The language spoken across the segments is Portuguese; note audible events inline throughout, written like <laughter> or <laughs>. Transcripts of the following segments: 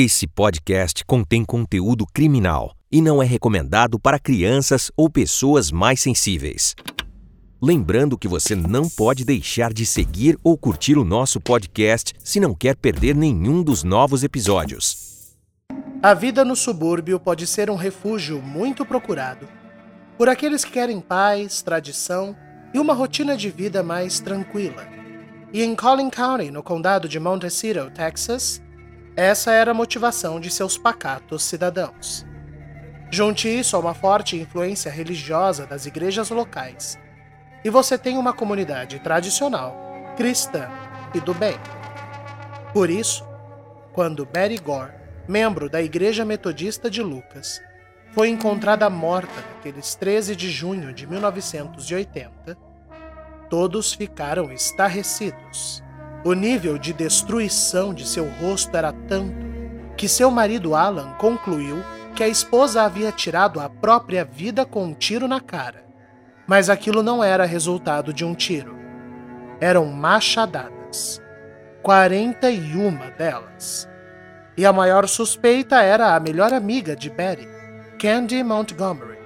Esse podcast contém conteúdo criminal e não é recomendado para crianças ou pessoas mais sensíveis. Lembrando que você não pode deixar de seguir ou curtir o nosso podcast se não quer perder nenhum dos novos episódios. A vida no subúrbio pode ser um refúgio muito procurado por aqueles que querem paz, tradição e uma rotina de vida mais tranquila. E em Collin County, no condado de Montecito, Texas, essa era a motivação de seus pacatos cidadãos. Junte isso a uma forte influência religiosa das igrejas locais, e você tem uma comunidade tradicional, cristã e do bem. Por isso, quando Betty Gore, membro da Igreja Metodista de Lucas, foi encontrada morta naqueles 13 de junho de 1980, todos ficaram estarrecidos. O nível de destruição de seu rosto era tanto que seu marido Alan concluiu que a esposa havia tirado a própria vida com um tiro na cara. Mas aquilo não era resultado de um tiro. Eram machadadas. 41 delas. E a maior suspeita era a melhor amiga de Betty, Candy Montgomery,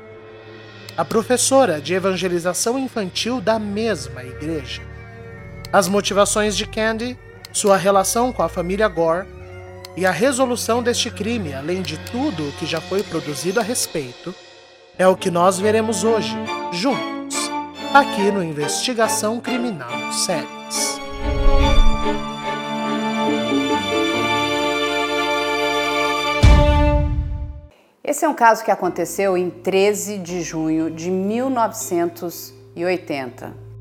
a professora de evangelização infantil da mesma igreja. As motivações de Candy, sua relação com a família Gore e a resolução deste crime, além de tudo o que já foi produzido a respeito, é o que nós veremos hoje, juntos, aqui no Investigação Criminal Séries. Esse é um caso que aconteceu em 13 de junho de 1980.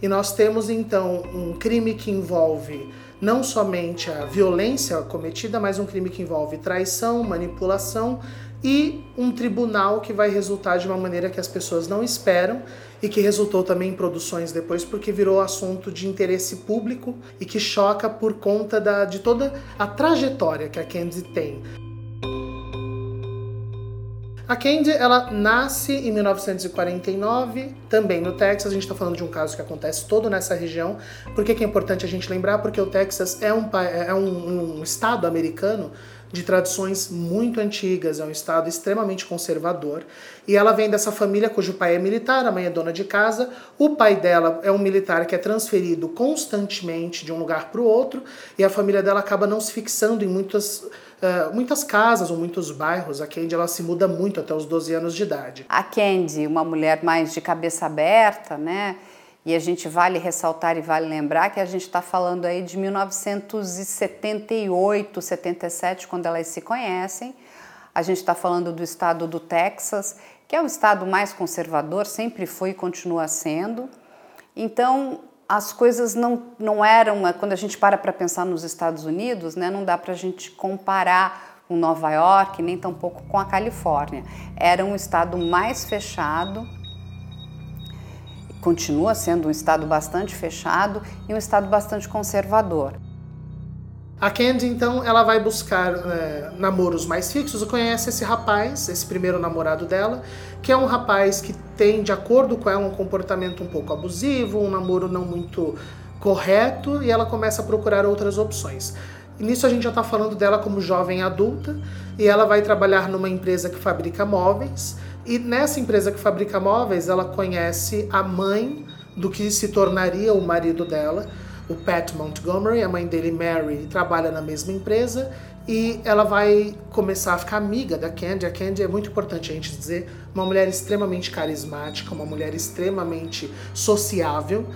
E nós temos então um crime que envolve não somente a violência cometida, mas um crime que envolve traição, manipulação e um tribunal que vai resultar de uma maneira que as pessoas não esperam e que resultou também em produções depois porque virou assunto de interesse público e que choca por conta da, de toda a trajetória que a Candy tem. A Candy, ela nasce em 1949, também no Texas. A gente está falando de um caso que acontece todo nessa região. Por que, que é importante a gente lembrar? Porque o Texas é um, é um, um estado americano de tradições muito antigas, é um estado extremamente conservador. E ela vem dessa família cujo pai é militar, a mãe é dona de casa. O pai dela é um militar que é transferido constantemente de um lugar para o outro, e a família dela acaba não se fixando em muitas Uh, muitas casas ou muitos bairros. A Candy ela se muda muito até os 12 anos de idade. A Candy, uma mulher mais de cabeça aberta, né? E a gente vale ressaltar e vale lembrar que a gente está falando aí de 1978, 77, quando elas se conhecem. A gente está falando do estado do Texas, que é o estado mais conservador, sempre foi e continua sendo. Então, as coisas não, não eram, quando a gente para para pensar nos Estados Unidos, né, não dá para a gente comparar com Nova York, nem tampouco com a Califórnia. Era um estado mais fechado, continua sendo um estado bastante fechado e um estado bastante conservador. A Candy, então, ela vai buscar é, namoros mais fixos. E conhece esse rapaz, esse primeiro namorado dela, que é um rapaz que tem, de acordo com ela, um comportamento um pouco abusivo, um namoro não muito correto, e ela começa a procurar outras opções. E nisso a gente já está falando dela como jovem adulta, e ela vai trabalhar numa empresa que fabrica móveis, e nessa empresa que fabrica móveis, ela conhece a mãe do que se tornaria o marido dela, o Pat Montgomery, a mãe dele, Mary, trabalha na mesma empresa e ela vai começar a ficar amiga da Candy. A Candy é muito importante a gente dizer, uma mulher extremamente carismática, uma mulher extremamente sociável.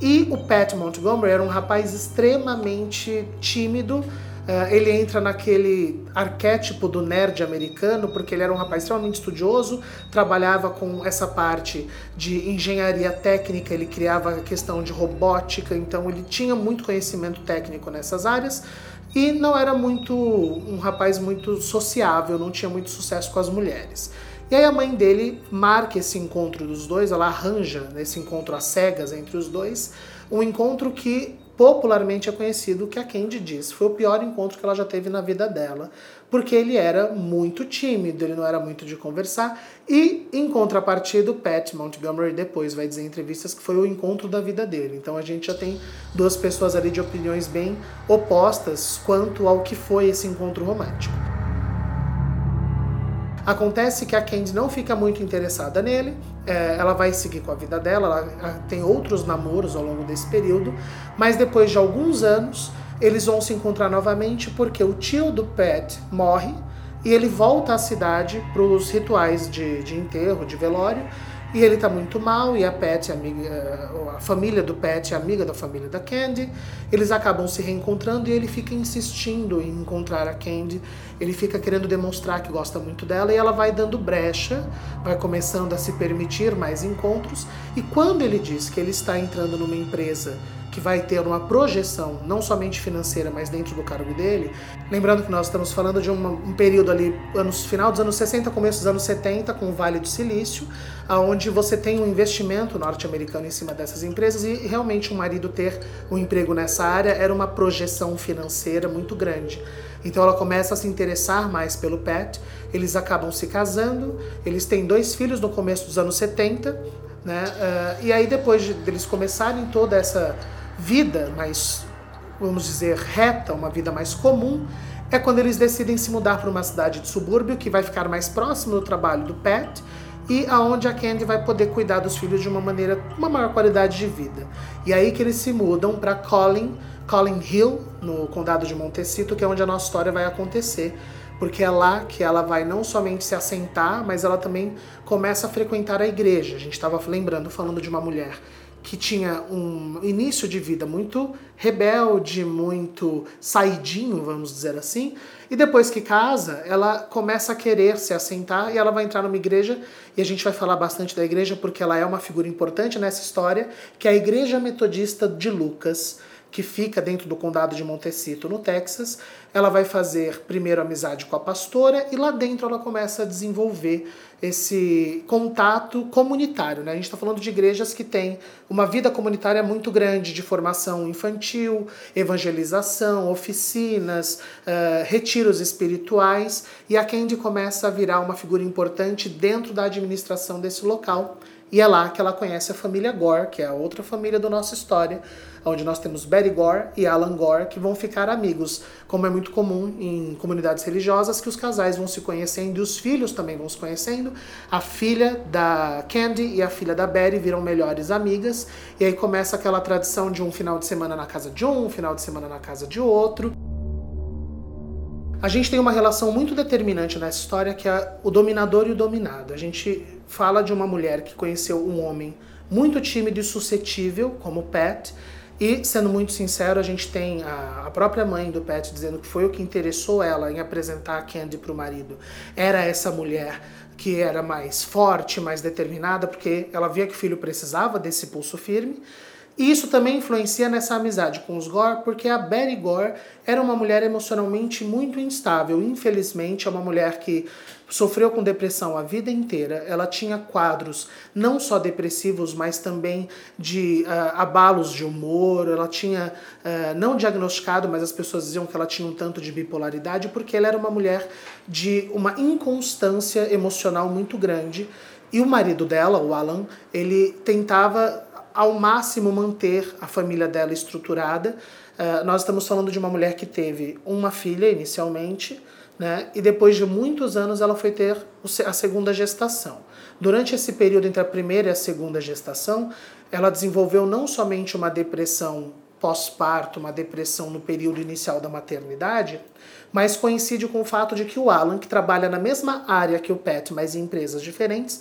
E o Pat Montgomery era um rapaz extremamente tímido, ele entra naquele arquétipo do nerd americano, porque ele era um rapaz extremamente estudioso, trabalhava com essa parte de engenharia técnica, ele criava a questão de robótica, então ele tinha muito conhecimento técnico nessas áreas e não era muito um rapaz muito sociável, não tinha muito sucesso com as mulheres. E aí a mãe dele marca esse encontro dos dois, ela arranja nesse encontro às cegas entre os dois, um encontro que popularmente é conhecido que a Candy diz foi o pior encontro que ela já teve na vida dela, porque ele era muito tímido, ele não era muito de conversar, e em contrapartida, o Pat Montgomery depois vai dizer em entrevistas que foi o encontro da vida dele. Então a gente já tem duas pessoas ali de opiniões bem opostas quanto ao que foi esse encontro romântico. Acontece que a Candy não fica muito interessada nele, é, ela vai seguir com a vida dela, ela tem outros namoros ao longo desse período, mas depois de alguns anos eles vão se encontrar novamente porque o tio do Pat morre e ele volta à cidade para os rituais de, de enterro, de velório, e ele tá muito mal, e a Pat, amiga, a família do Pat é amiga da família da Candy. Eles acabam se reencontrando e ele fica insistindo em encontrar a Candy. Ele fica querendo demonstrar que gosta muito dela e ela vai dando brecha, vai começando a se permitir mais encontros. E quando ele diz que ele está entrando numa empresa que vai ter uma projeção não somente financeira, mas dentro do cargo dele. Lembrando que nós estamos falando de uma, um período ali, anos, final dos anos 60, começo dos anos 70, com o Vale do Silício, aonde você tem um investimento norte-americano em cima dessas empresas e realmente o um marido ter um emprego nessa área era uma projeção financeira muito grande. Então ela começa a se interessar mais pelo Pat, eles acabam se casando, eles têm dois filhos no começo dos anos 70, né? Uh, e aí depois de, deles começarem toda essa vida mais, vamos dizer, reta, uma vida mais comum, é quando eles decidem se mudar para uma cidade de subúrbio que vai ficar mais próximo do trabalho do Pat e aonde a Candy vai poder cuidar dos filhos de uma maneira, uma maior qualidade de vida. E aí que eles se mudam para Collin, Collin Hill, no condado de Montecito, que é onde a nossa história vai acontecer, porque é lá que ela vai não somente se assentar, mas ela também começa a frequentar a igreja. A gente estava lembrando, falando de uma mulher que tinha um início de vida muito rebelde, muito saidinho, vamos dizer assim, e depois que casa, ela começa a querer se assentar e ela vai entrar numa igreja, e a gente vai falar bastante da igreja porque ela é uma figura importante nessa história, que é a Igreja Metodista de Lucas que fica dentro do condado de Montecito, no Texas. Ela vai fazer primeiro amizade com a pastora e lá dentro ela começa a desenvolver esse contato comunitário. Né? A gente está falando de igrejas que têm uma vida comunitária muito grande de formação infantil, evangelização, oficinas, uh, retiros espirituais, e a Candy começa a virar uma figura importante dentro da administração desse local. E é lá que ela conhece a família Gore, que é a outra família da nossa história, onde nós temos Betty Gore e Alan Gore, que vão ficar amigos, como é muito comum em comunidades religiosas, que os casais vão se conhecendo e os filhos também vão se conhecendo. A filha da Candy e a filha da Betty viram melhores amigas, e aí começa aquela tradição de um final de semana na casa de um, um final de semana na casa de outro. A gente tem uma relação muito determinante nessa história que é o dominador e o dominado. A gente fala de uma mulher que conheceu um homem muito tímido e suscetível, como Pat, e, sendo muito sincero, a gente tem a, a, própria mãe do Pat dizendo que foi o que interessou ela em apresentar a Candy para o marido. Era essa mulher que era mais forte, mais determinada, porque ela via que o filho precisava desse pulso firme. E isso também influencia nessa amizade com os Gore, porque a Betty Gore era uma mulher emocionalmente muito instável. Infelizmente, é uma mulher que sofreu com depressão a vida inteira. Ela tinha quadros não só depressivos, mas também de uh, abalos de humor. Ela tinha, uh, não diagnosticado, mas as pessoas diziam que ela tinha um tanto de bipolaridade, porque ela era uma mulher de uma inconstância emocional muito grande. E o marido dela, o Alan, ele tentava ao máximo manter a família dela estruturada. Uh, nós estamos falando de uma mulher que teve uma filha inicialmente, né, e depois de muitos anos ela foi ter a segunda gestação. Durante esse período entre a primeira e a segunda gestação, ela desenvolveu não somente uma depressão pós-parto, uma depressão no período inicial da maternidade, mas coincide com o fato de que o Alan, que trabalha na mesma área que o Pat, mas em empresas diferentes,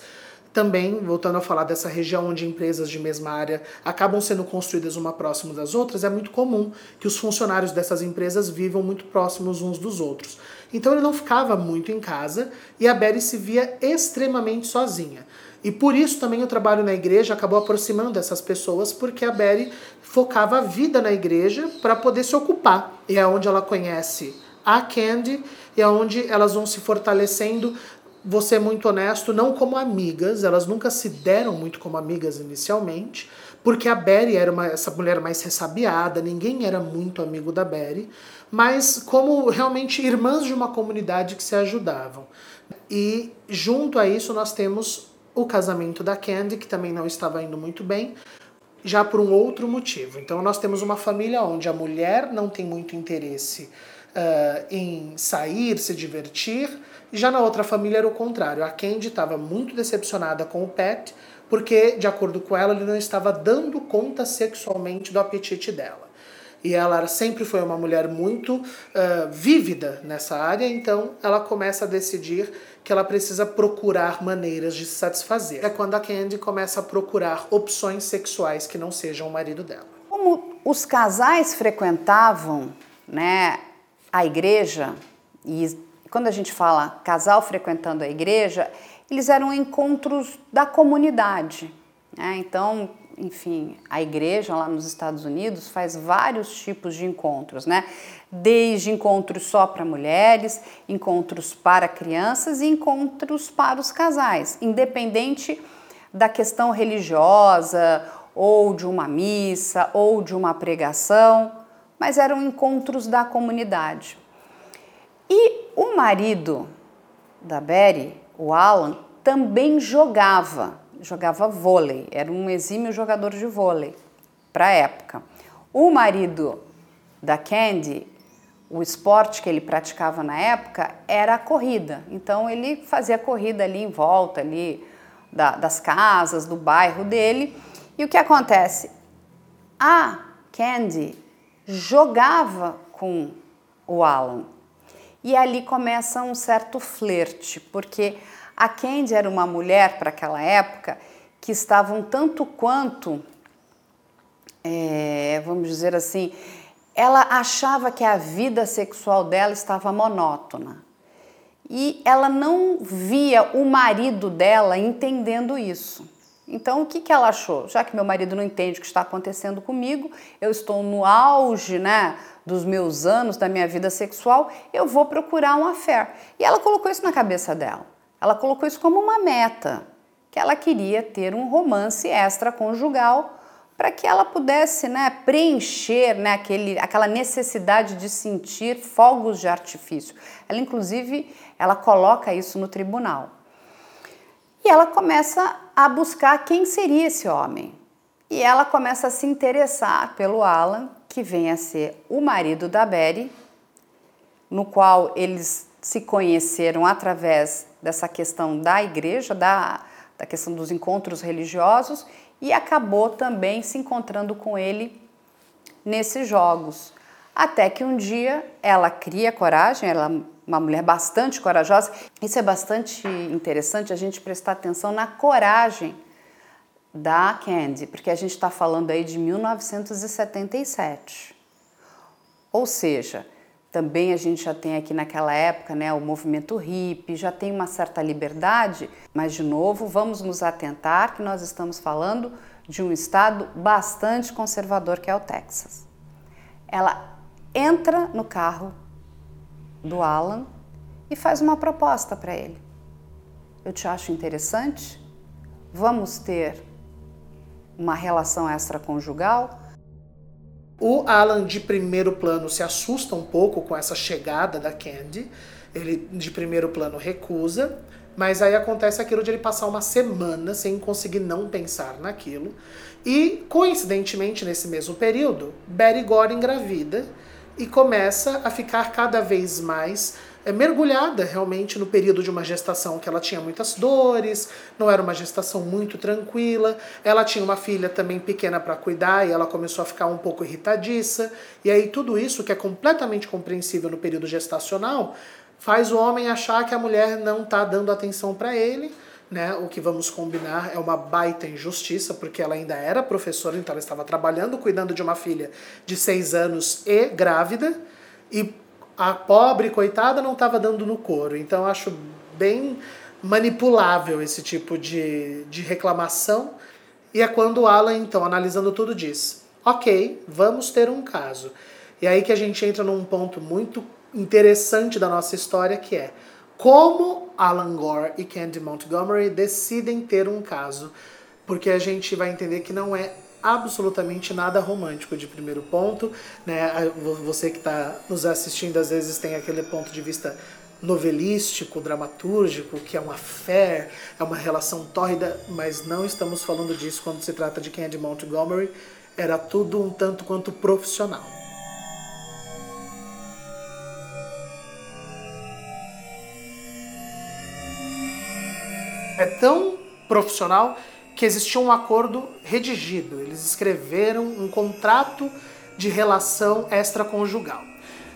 também, voltando a falar dessa região onde empresas de mesma área acabam sendo construídas uma próxima das outras, é muito comum que os funcionários dessas empresas vivam muito próximos uns dos outros. Então ele não ficava muito em casa e a Betty se via extremamente sozinha. E por isso também o trabalho na igreja acabou aproximando essas pessoas, porque a Betty focava a vida na igreja para poder se ocupar. E é onde ela conhece a Candy e é onde elas vão se fortalecendo vou ser muito honesto, não como amigas, elas nunca se deram muito como amigas inicialmente, porque a Betty era uma, essa mulher mais ressabiada, ninguém era muito amigo da Betty, mas como realmente irmãs de uma comunidade que se ajudavam. E junto a isso nós temos o casamento da Candy, que também não estava indo muito bem, já por um outro motivo. Então nós temos uma família onde a mulher não tem muito interesse uh, em sair, se divertir, já na outra família era o contrário. A Candy estava muito decepcionada com o Pat, porque, de acordo com ela, ele não estava dando conta sexualmente do apetite dela. E ela sempre foi uma mulher muito uh, vívida nessa área, então ela começa a decidir que ela precisa procurar maneiras de se satisfazer. É quando a Candy começa a procurar opções sexuais que não sejam o marido dela. Como os casais frequentavam né, a igreja, e quando a gente fala casal frequentando a igreja, eles eram encontros da comunidade. Né? Então, enfim, a igreja lá nos Estados Unidos faz vários tipos de encontros, né? Desde encontros só para mulheres, encontros para crianças e encontros para os casais, independente da questão religiosa ou de uma missa ou de uma pregação, mas eram encontros da comunidade. E o marido da Betty, o Alan, também jogava jogava vôlei, era um exímio jogador de vôlei para a época. O marido da Candy, o esporte que ele praticava na época era a corrida. Então ele fazia corrida ali em volta ali da, das casas, do bairro dele. E o que acontece? A Candy jogava com o Alan. E ali começa um certo flerte, porque a Candy era uma mulher para aquela época que estava um tanto quanto, é, vamos dizer assim, ela achava que a vida sexual dela estava monótona. E ela não via o marido dela entendendo isso. Então, o que, que ela achou? Já que meu marido não entende o que está acontecendo comigo, eu estou no auge né, dos meus anos da minha vida sexual, eu vou procurar um affair. E ela colocou isso na cabeça dela. Ela colocou isso como uma meta, que ela queria ter um romance extraconjugal para que ela pudesse né, preencher né, aquele, aquela necessidade de sentir fogos de artifício. Ela, inclusive, ela coloca isso no tribunal. E ela começa a buscar quem seria esse homem. E ela começa a se interessar pelo Alan, que vem a ser o marido da Betty, no qual eles se conheceram através dessa questão da igreja, da, da questão dos encontros religiosos, e acabou também se encontrando com ele nesses jogos. Até que um dia ela cria coragem, ela é uma mulher bastante corajosa. Isso é bastante interessante a gente prestar atenção na coragem da Candy, porque a gente está falando aí de 1977. Ou seja, também a gente já tem aqui naquela época né, o movimento hippie, já tem uma certa liberdade, mas de novo vamos nos atentar que nós estamos falando de um estado bastante conservador que é o Texas. Ela entra no carro do Alan e faz uma proposta para ele. Eu te acho interessante? Vamos ter uma relação extraconjugal? O Alan, de primeiro plano, se assusta um pouco com essa chegada da Candy. Ele, de primeiro plano, recusa. Mas aí acontece aquilo de ele passar uma semana sem conseguir não pensar naquilo. E, coincidentemente, nesse mesmo período, Betty Gore engravida e começa a ficar cada vez mais é, mergulhada realmente no período de uma gestação que ela tinha muitas dores, não era uma gestação muito tranquila. Ela tinha uma filha também pequena para cuidar e ela começou a ficar um pouco irritadiça. E aí tudo isso, que é completamente compreensível no período gestacional, faz o homem achar que a mulher não está dando atenção para ele. Né, o que vamos combinar é uma baita injustiça, porque ela ainda era professora, então ela estava trabalhando, cuidando de uma filha de seis anos e grávida, e a pobre coitada não estava dando no couro. Então acho bem manipulável esse tipo de, de reclamação. E é quando o Alan, então, analisando tudo, diz: Ok, vamos ter um caso. E aí que a gente entra num ponto muito interessante da nossa história, que é como Alan Gore e Candy Montgomery decidem ter um caso. Porque a gente vai entender que não é absolutamente nada romântico de primeiro ponto, né? Você que está nos assistindo às vezes tem aquele ponto de vista novelístico, dramatúrgico, que é uma fé, é uma relação tórrida, mas não estamos falando disso quando se trata de Candy Montgomery. Era tudo um tanto quanto profissional. É tão profissional que existia um acordo redigido. Eles escreveram um contrato de relação extraconjugal.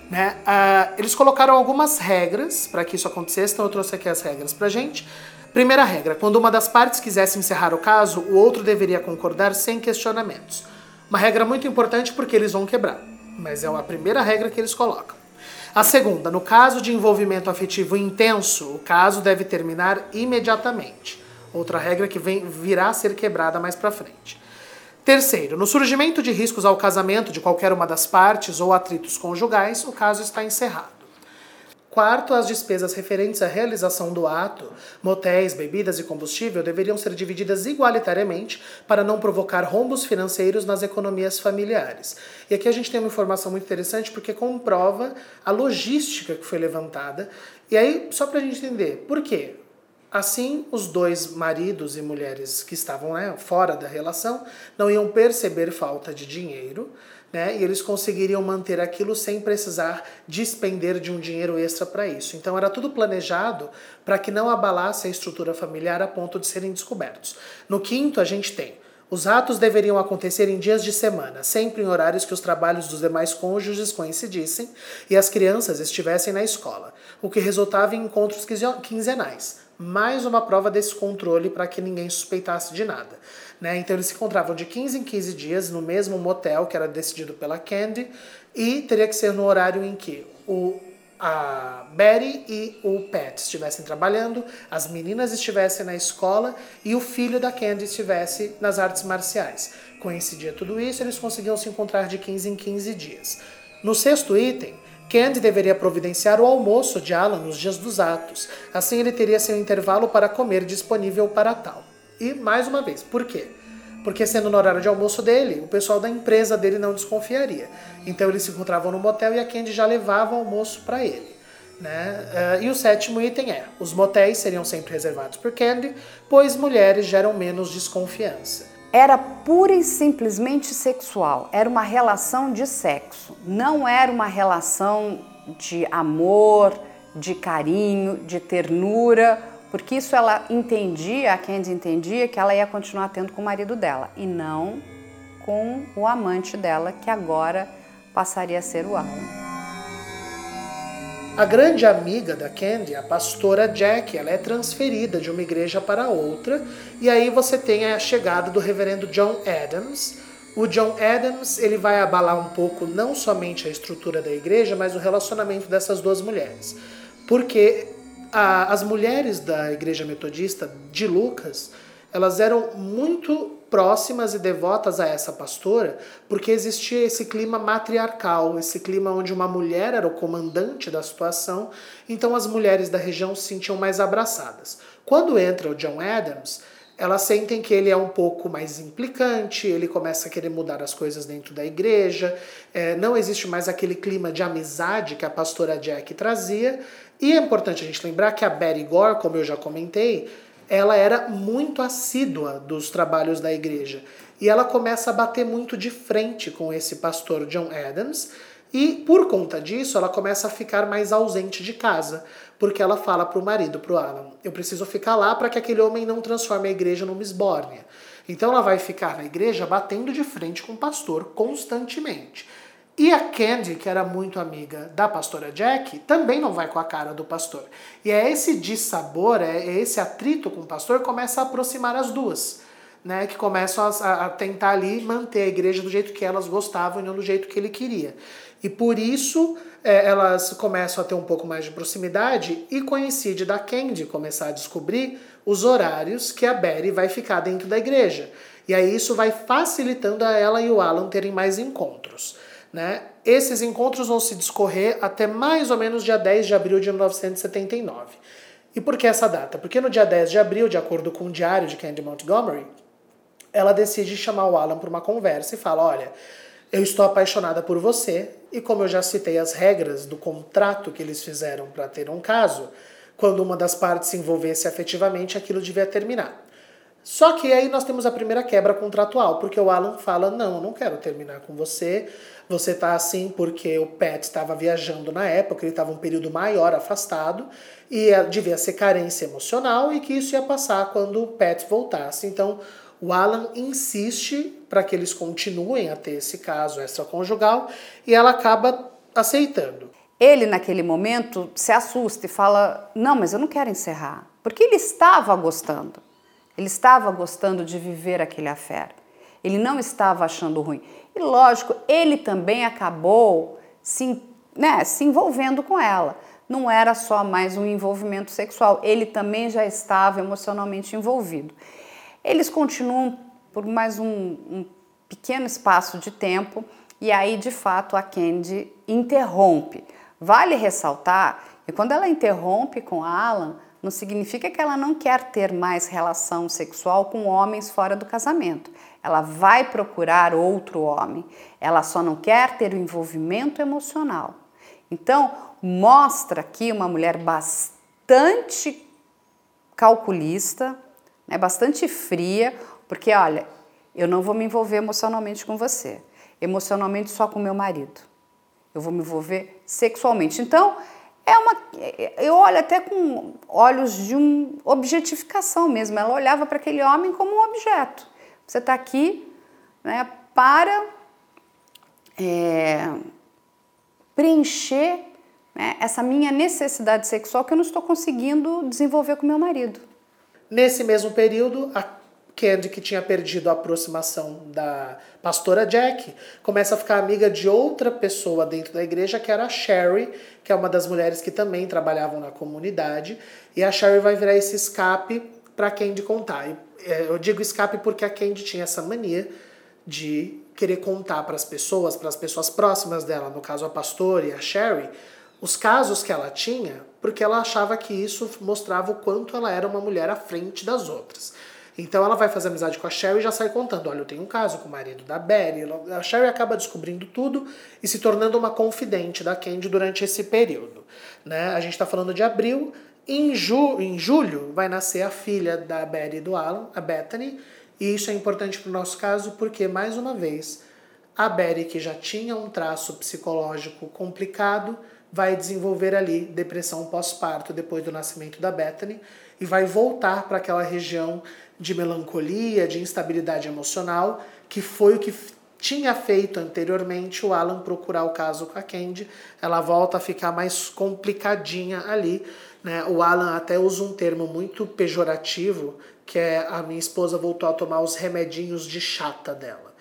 Né? Uh, eles colocaram algumas regras para que isso acontecesse, então eu trouxe aqui as regras para gente. Primeira regra: quando uma das partes quisesse encerrar o caso, o outro deveria concordar sem questionamentos. Uma regra muito importante porque eles vão quebrar, mas é a primeira regra que eles colocam. A segunda: no caso de envolvimento afetivo intenso, o caso deve terminar imediatamente. Outra regra que vem, virá a ser quebrada mais para frente. Terceiro, no surgimento de riscos ao casamento de qualquer uma das partes ou atritos conjugais, o caso está encerrado. Quarto, as despesas referentes à realização do ato, motéis, bebidas e combustível deveriam ser divididas igualitariamente para não provocar rombos financeiros nas economias familiares. E aqui a gente tem uma informação muito interessante porque comprova a logística que foi levantada. E aí, só para a gente entender, por quê? Assim, os dois maridos e mulheres que estavam né, fora da relação não iam perceber falta de dinheiro, né, e eles conseguiriam manter aquilo sem precisar despender de um dinheiro extra para isso. Então era tudo planejado para que não abalasse a estrutura familiar a ponto de serem descobertos. No quinto, a gente tem os atos deveriam acontecer em dias de semana, sempre em horários que os trabalhos dos demais cônjuges coincidissem e as crianças estivessem na escola, o que resultava em encontros quinzenais mais uma prova desse controle para que ninguém suspeitasse de nada. Né? Então eles se encontravam de 15 em 15 dias no mesmo motel que era decidido pela Candy e teria que ser no horário em que o a Betty e o Pat estivessem trabalhando, as meninas estivessem na escola e o filho da Candy estivesse nas artes marciais. Coincidia tudo isso, eles conseguiam se encontrar de 15 em 15 dias. No sexto item, Candy deveria providenciar o almoço de Alan nos dias dos atos. Assim ele teria seu intervalo para comer disponível para tal. E mais uma vez, por quê? Porque sendo no horário de almoço dele, o pessoal da empresa dele não desconfiaria. Então eles se encontravam no motel e a Candy já levava o almoço para ele. Né? Uh, e o sétimo item é: os motéis seriam sempre reservados por Candy, pois mulheres geram menos desconfiança era pura e simplesmente sexual, era uma relação de sexo, não era uma relação de amor, de carinho, de ternura, porque isso ela entendia, a Candy entendia que ela ia continuar tendo com o marido dela e não com o amante dela, que agora passaria a ser o Alan. A grande amiga da Candy, a pastora Jack, ela é transferida de uma igreja para outra, e aí você tem a chegada do reverendo John Adams. O John Adams, ele vai abalar um pouco não somente a estrutura da igreja, mas o relacionamento dessas duas mulheres. Porque a, as mulheres da igreja metodista de Lucas, elas eram muito próximas e devotas a essa pastora, porque existia esse clima matriarcal, esse clima onde uma mulher era o comandante da situação, então as mulheres da região se sentiam mais abraçadas. Quando entra o John Adams, elas sentem que ele é um pouco mais implicante, ele começa a querer mudar as coisas dentro da igreja, é, não existe mais aquele clima de amizade que a pastora Jack trazia, e é importante a gente lembrar que a Betty Gore, como eu já comentei, ela era muito assídua dos trabalhos da igreja. E ela começa a bater muito de frente com esse pastor John Adams, e por conta disso ela começa a ficar mais ausente de casa, porque ela fala para o marido, para o Alan, eu preciso ficar lá para que aquele homem não transforme a igreja numa esbórnia. Então ela vai ficar na igreja batendo de frente com o pastor constantemente. E a Candy, que era muito amiga da pastora Jack, também não vai com a cara do pastor. E é esse dissabor, é esse atrito com o pastor que começa a aproximar as duas. Né, que começam a, a, tentar ali manter a igreja do jeito que elas gostavam e não do jeito que ele queria. E por isso é, elas começam a ter um pouco mais de proximidade e coincide da Candy começar a descobrir os horários que a Betty vai ficar dentro da igreja. E aí isso vai facilitando a ela e o Alan terem mais encontros. Né? Esses encontros vão se discorrer até mais ou menos dia 10 de abril de 1979. E por que essa data? Porque no dia 10 de abril, de acordo com o diário de Candy Montgomery, ela decide chamar o Alan para uma conversa e fala: Olha, eu estou apaixonada por você, e como eu já citei as regras do contrato que eles fizeram para ter um caso, quando uma das partes se envolvesse afetivamente, aquilo devia terminar. Só que aí nós temos a primeira quebra contratual, porque o Alan fala: Não, eu não quero terminar com você. Você tá assim porque o Pat estava viajando na época, ele estava um período maior afastado e devia ser carência emocional e que isso ia passar quando o Pat voltasse. Então, o Alan insiste para que eles continuem a ter esse caso extraconjugal e ela acaba aceitando. Ele, naquele momento, se assusta e fala: Não, mas eu não quero encerrar. Porque ele estava gostando. Ele estava gostando de viver aquele affair. Ele não estava achando ruim. E lógico, ele também acabou se, né, se envolvendo com ela. Não era só mais um envolvimento sexual, ele também já estava emocionalmente envolvido. Eles continuam por mais um, um pequeno espaço de tempo e aí, de fato, a Candy interrompe. Vale ressaltar que quando ela interrompe com Alan, não significa que ela não quer ter mais relação sexual com homens fora do casamento. Ela vai procurar outro homem. Ela só não quer ter o envolvimento emocional. Então, mostra aqui uma mulher bastante calculista, né, bastante fria, porque olha, eu não vou me envolver emocionalmente com você, emocionalmente só com meu marido. Eu vou me envolver sexualmente. Então, é uma. Eu olho até com olhos de um objetificação mesmo. Ela olhava para aquele homem como um objeto. Você está aqui né, para é, preencher né, essa minha necessidade sexual que eu não estou conseguindo desenvolver com meu marido. Nesse mesmo período, a Candy, que tinha perdido a aproximação da pastora Jack, começa a ficar amiga de outra pessoa dentro da igreja, que era a Sherry, que é uma das mulheres que também trabalhavam na comunidade. E a Sherry vai virar esse escape para Candy contar. É, eu digo escape porque a Candy tinha essa mania de querer contar para as pessoas, para as pessoas próximas dela, no caso a pastora e a Sherry, os casos que ela tinha, porque ela achava que isso mostrava o quanto ela era uma mulher à frente das outras. Então ela vai fazer amizade com a Sherry e já sai contando: olha, eu tenho um caso com o marido da Betty. A Sherry acaba descobrindo tudo e se tornando uma confidente da Candy durante esse período. Né? A gente está falando de abril. Em, ju em julho vai nascer a filha da Betty e do Alan, a Bethany. E isso é importante para o nosso caso porque, mais uma vez, a Betty, que já tinha um traço psicológico complicado, vai desenvolver ali depressão pós-parto depois do nascimento da Bethany e vai voltar para aquela região de melancolia, de instabilidade emocional, que foi o que tinha feito anteriormente o Alan procurar o caso com a Candy. Ela volta a ficar mais complicadinha ali. Né? O Alan até usa um termo muito pejorativo, que é a minha esposa voltou a tomar os remedinhos de chata dela.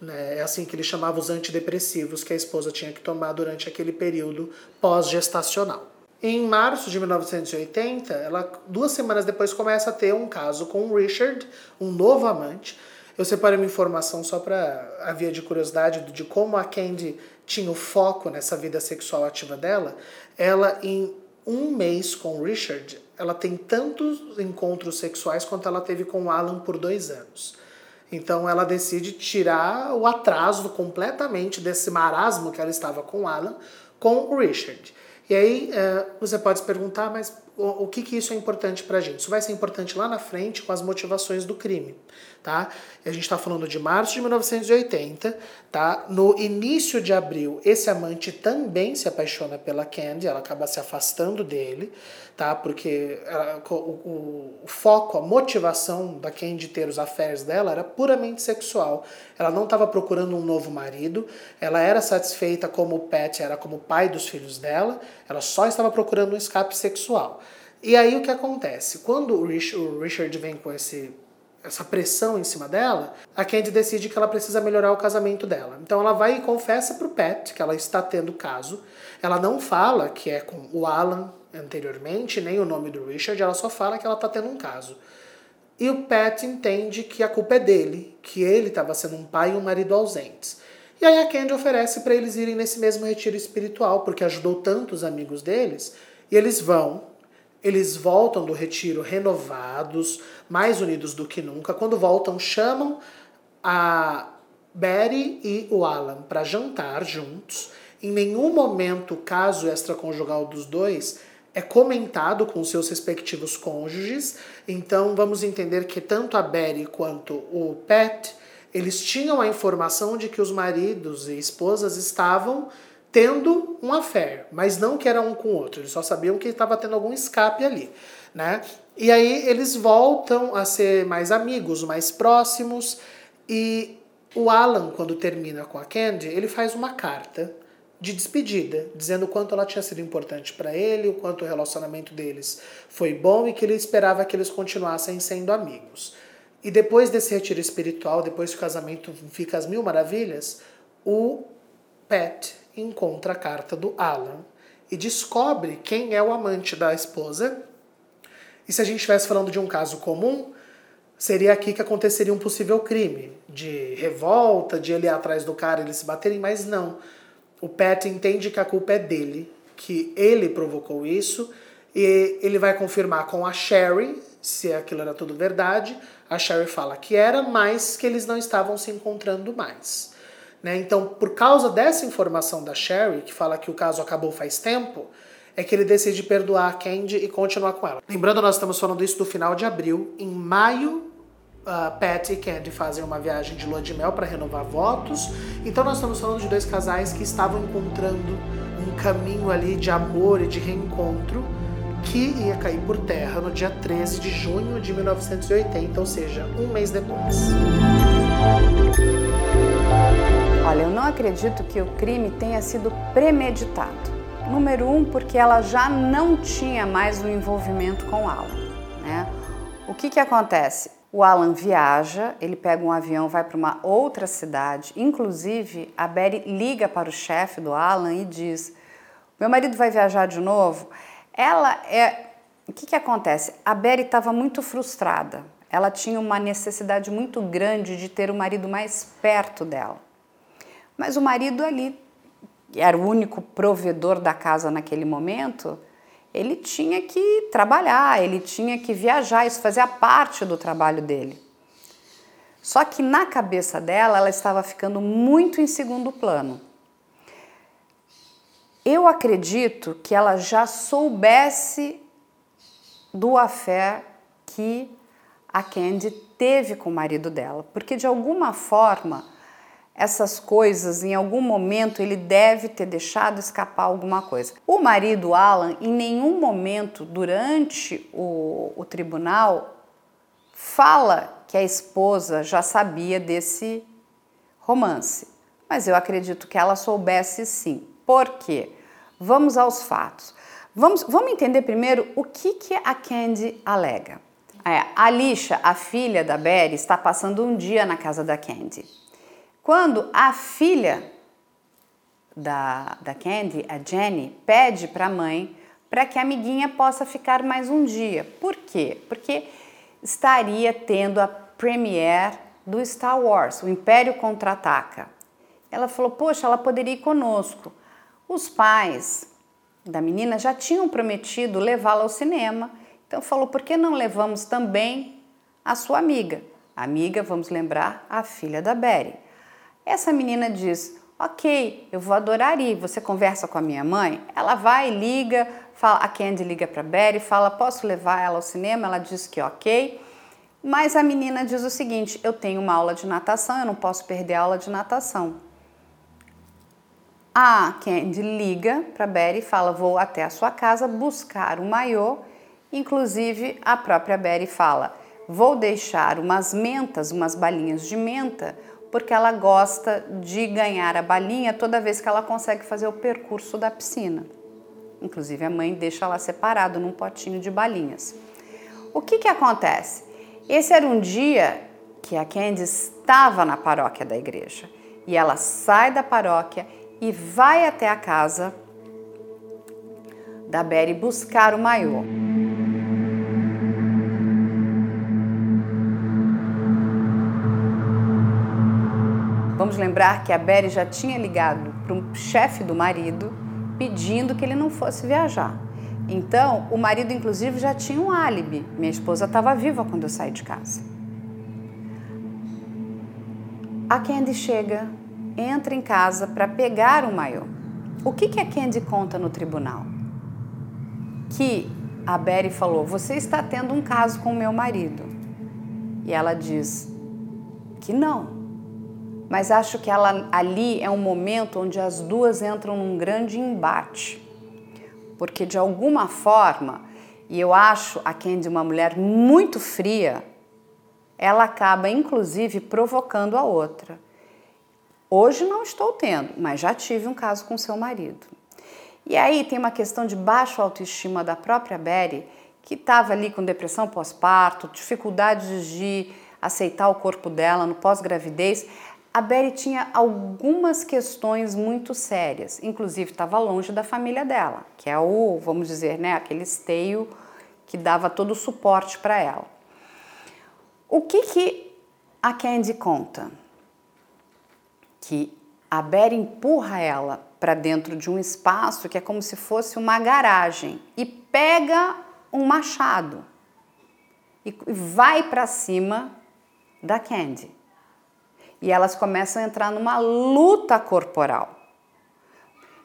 Né? É assim que ele chamava os antidepressivos que a esposa tinha que tomar durante aquele período pós-gestacional. Em março de 1980, ela duas semanas depois começa a ter um caso com o Richard, um novo amante. Eu separei uma informação só para a via de curiosidade de como a Candy tinha o foco nessa vida sexual ativa dela. Ela, em um mês com o Richard, ela tem tantos encontros sexuais quanto ela teve com o Alan por dois anos. Então ela decide tirar o atraso completamente desse marasmo que ela estava com o Alan com o Richard. E aí é, você pode se perguntar, mas o, que, que isso é importante para a gente? Isso vai ser importante lá na frente com as motivações do crime, tá? A gente está falando de março de 1980, tá? No início de abril, esse amante também se apaixona pela Candy, ela acaba se afastando dele, tá? Porque ela, o, o, o, foco, a motivação da Candy ter os affairs dela era puramente sexual. Ela não estava procurando um novo marido, ela era satisfeita como o Pat era como pai dos filhos dela, ela só estava procurando um escape sexual. E aí o que acontece? Quando o Richard vem com esse essa pressão em cima dela, a Candy decide que ela precisa melhorar o casamento dela. Então ela vai e confessa pro Pat que ela está tendo caso. Ela não fala que é com o Alan anteriormente, nem o nome do Richard, ela só fala que ela está tendo um caso. E o Pat entende que a culpa é dele, que ele estava sendo um pai e um marido ausentes. E aí a Candy oferece para eles irem nesse mesmo retiro espiritual, porque ajudou tantos amigos deles, e eles vão, Eles voltam do retiro renovados, mais unidos do que nunca. Quando voltam, chamam a Betty e o Alan para jantar juntos. Em nenhum momento o caso extraconjugal dos dois é comentado com seus respectivos cônjuges. Então vamos entender que tanto a Betty quanto o Pat, eles tinham a informação de que os maridos e esposas estavam tendo um affair, mas não que era um com o outro. Eles só sabiam que estava tendo algum escape ali, né? E aí eles voltam a ser mais amigos, mais próximos e o Alan, quando termina com a Candy, ele faz uma carta de despedida, dizendo o quanto ela tinha sido importante para ele, o quanto o relacionamento deles foi bom e que ele esperava que eles continuassem sendo amigos. E depois desse retiro espiritual, depois que o casamento fica às mil maravilhas, o Pat encontra a carta do Alan e descobre quem é o amante da esposa. E se a gente estivesse falando de um caso comum, seria aqui que aconteceria um possível crime de revolta, de ele ir atrás do cara eles se baterem, mas não. O Pat entende que a culpa é dele, que ele provocou isso, e ele vai confirmar com a Sherry se aquilo era tudo verdade. A Sherry fala que era, mas que eles não estavam se encontrando mais. Né? Então, por causa dessa informação da Sherry, que fala que o caso acabou faz tempo, é que ele decide perdoar a Candy e continuar com ela. Lembrando, nós estamos falando isso do final de abril. Em maio, uh, Pat e Candy fazem uma viagem de lua de mel para renovar votos. Então, nós estamos falando de dois casais que estavam encontrando um caminho ali de amor e de reencontro que ia cair por terra no dia 13 de junho de 1980, ou seja, um mês depois. Olha, eu não acredito que o crime tenha sido premeditado. Número um, porque ela já não tinha mais o envolvimento com o Alan. Né? O que, que acontece? O Alan viaja, ele pega um avião, vai para uma outra cidade. Inclusive, a Betty liga para o chefe do Alan e diz: Meu marido vai viajar de novo. Ela é. O que, que acontece? A Betty estava muito frustrada. Ela tinha uma necessidade muito grande de ter o marido mais perto dela. Mas o marido ali, era o único provedor da casa naquele momento, ele tinha que trabalhar, ele tinha que viajar, isso fazia parte do trabalho dele. Só que na cabeça dela, ela estava ficando muito em segundo plano. Eu acredito que ela já soubesse do afé que a Candy teve com o marido dela, porque de alguma forma essas coisas, em algum momento ele deve ter deixado escapar alguma coisa. O marido Alan, em nenhum momento durante o, o tribunal, fala que a esposa já sabia desse romance, mas eu acredito que ela soubesse sim. Por quê? Vamos aos fatos. Vamos, vamos entender primeiro o que, que a Candy alega. É, a Alicia, a filha da Betty, está passando um dia na casa da Candy. Quando a filha da, da Candy, a Jenny, pede para a mãe para que a amiguinha possa ficar mais um dia. Por quê? Porque estaria tendo a premiere do Star Wars, o Império Contra-Ataca. Ela falou: Poxa, ela poderia ir conosco. Os pais da menina já tinham prometido levá-la ao cinema, então falou: Por que não levamos também a sua amiga? Amiga, vamos lembrar, a filha da Betty. Essa menina diz: Ok, eu vou adorar ir. Você conversa com a minha mãe? Ela vai, liga, fala, a Candy liga para a Betty, fala: Posso levar ela ao cinema? Ela diz que ok. Mas a menina diz o seguinte: Eu tenho uma aula de natação, eu não posso perder a aula de natação. A Candy liga para Betty e fala: Vou até a sua casa buscar o maiô. Inclusive, a própria Betty fala: Vou deixar umas mentas, umas balinhas de menta porque ela gosta de ganhar a balinha toda vez que ela consegue fazer o percurso da piscina. Inclusive a mãe deixa ela separado num potinho de balinhas. O que que acontece? Esse era um dia que a Candy estava na paróquia da igreja e ela sai da paróquia e vai até a casa da Betty buscar o maiô. Vamos lembrar que a Berry já tinha ligado para um chefe do marido pedindo que ele não fosse viajar. Então, o marido, inclusive, já tinha um álibi. Minha esposa estava viva quando eu saí de casa. A Candy chega, entra em casa para pegar o maiô. O que, que a Candy conta no tribunal? Que a Betty falou: Você está tendo um caso com o meu marido. E ela diz que não. Mas acho que ela, ali é um momento onde as duas entram num grande embate porque de alguma forma, e eu acho a Candy uma mulher muito fria, ela acaba inclusive provocando a outra. Hoje não estou tendo, mas já tive um caso com seu marido. E aí tem uma questão de baixa autoestima da própria Betty, que estava ali com depressão pós-parto, dificuldades de aceitar o corpo dela no pós-gravidez a Betty tinha algumas questões muito sérias, inclusive estava longe da família dela, que é o, vamos dizer, né, aquele esteio que dava todo o suporte para ela. O que que a Candy conta? Que a Betty empurra ela para dentro de um espaço que é como se fosse uma garagem e pega um machado e vai para cima da Candy e elas começam a entrar numa luta corporal.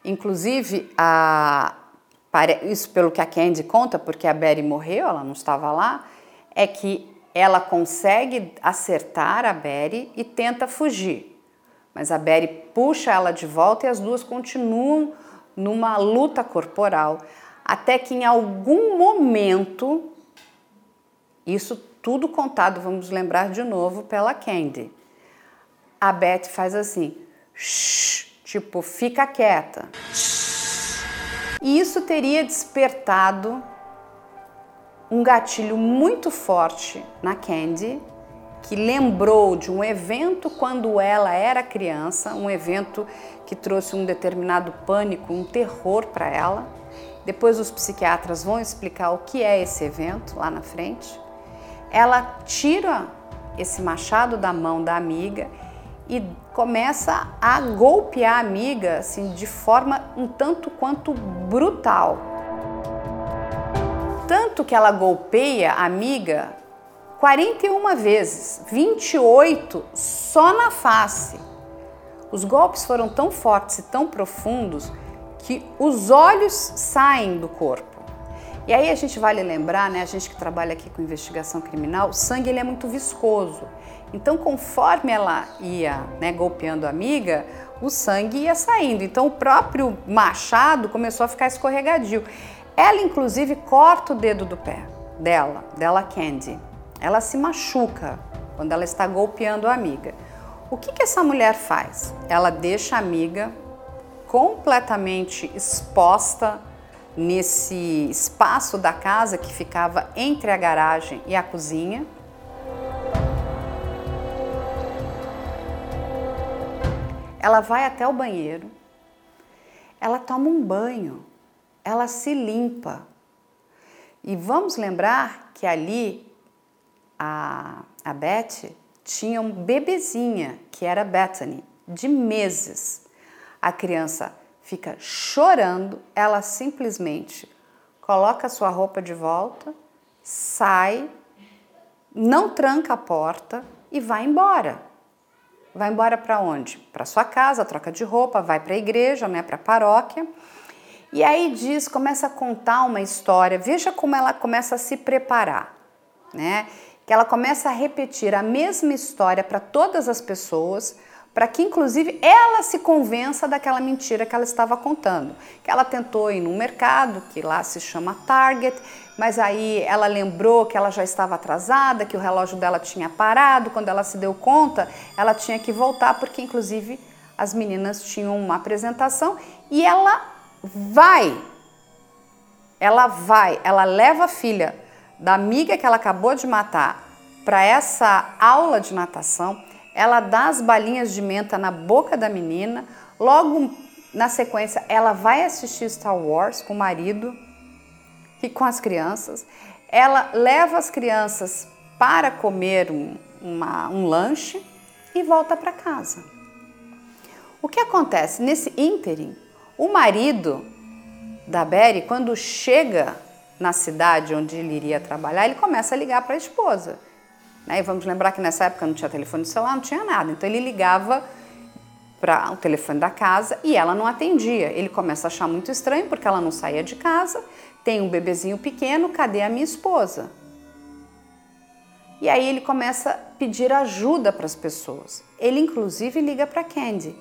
Inclusive, a, isso pelo que a Candy conta, porque a Betty morreu, ela não estava lá, é que ela consegue acertar a Betty e tenta fugir. Mas a Betty puxa ela de volta e as duas continuam numa luta corporal, até que em algum momento, isso tudo contado, vamos lembrar de novo, pela Candy a Beth faz assim, shh, tipo, fica quieta. E isso teria despertado um gatilho muito forte na Candy, que lembrou de um evento quando ela era criança, um evento que trouxe um determinado pânico, um terror para ela. Depois os psiquiatras vão explicar o que é esse evento lá na frente. Ela tira esse machado da mão da amiga e começa a golpear a amiga assim, de forma um tanto quanto brutal. Tanto que ela golpeia a amiga 41 vezes, 28 só na face. Os golpes foram tão fortes e tão profundos que os olhos saem do corpo. E aí a gente vale lembrar, né, a gente que trabalha aqui com investigação criminal, o sangue ele é muito viscoso. Então, conforme ela ia né, golpeando a amiga, o sangue ia saindo. Então, o próprio machado começou a ficar escorregadio. Ela, inclusive, corta o dedo do pé dela, dela Candy. Ela se machuca quando ela está golpeando a amiga. O que, que essa mulher faz? Ela deixa a amiga completamente exposta nesse espaço da casa que ficava entre a garagem e a cozinha ela vai até o banheiro, ela toma um banho, ela se limpa. E vamos lembrar que ali a, a Beth tinha um bebezinha, que era Bethany, de meses. A criança fica chorando, ela simplesmente coloca sua roupa de volta, sai, não tranca a porta e vai embora. Vai embora para onde? Para sua casa, troca de roupa, vai para a igreja, né, para a paróquia. E aí diz, começa a contar uma história. Veja como ela começa a se preparar, né? Que ela começa a repetir a mesma história para todas as pessoas para que inclusive ela se convença daquela mentira que ela estava contando. Que ela tentou ir num mercado que lá se chama Target, mas aí ela lembrou que ela já estava atrasada, que o relógio dela tinha parado. Quando ela se deu conta, ela tinha que voltar porque inclusive as meninas tinham uma apresentação e ela vai. Ela vai, ela leva a filha da amiga que ela acabou de matar para essa aula de natação ela dá as balinhas de menta na boca da menina, logo na sequência ela vai assistir Star Wars com o marido e com as crianças. Ela leva as crianças para comer um, uma, um lanche e volta para casa. O que acontece? Nesse ínterim, o marido da Berry, quando chega na cidade onde ele iria trabalhar, ele começa a ligar para a esposa. Né? E vamos lembrar que nessa época não tinha telefone celular, não tinha nada. Então ele ligava para o telefone da casa e ela não atendia. Ele começa a achar muito estranho porque ela não saía de casa, tem um bebezinho pequeno, cadê a minha esposa? E aí ele começa a pedir ajuda para as pessoas. Ele inclusive liga para Candy,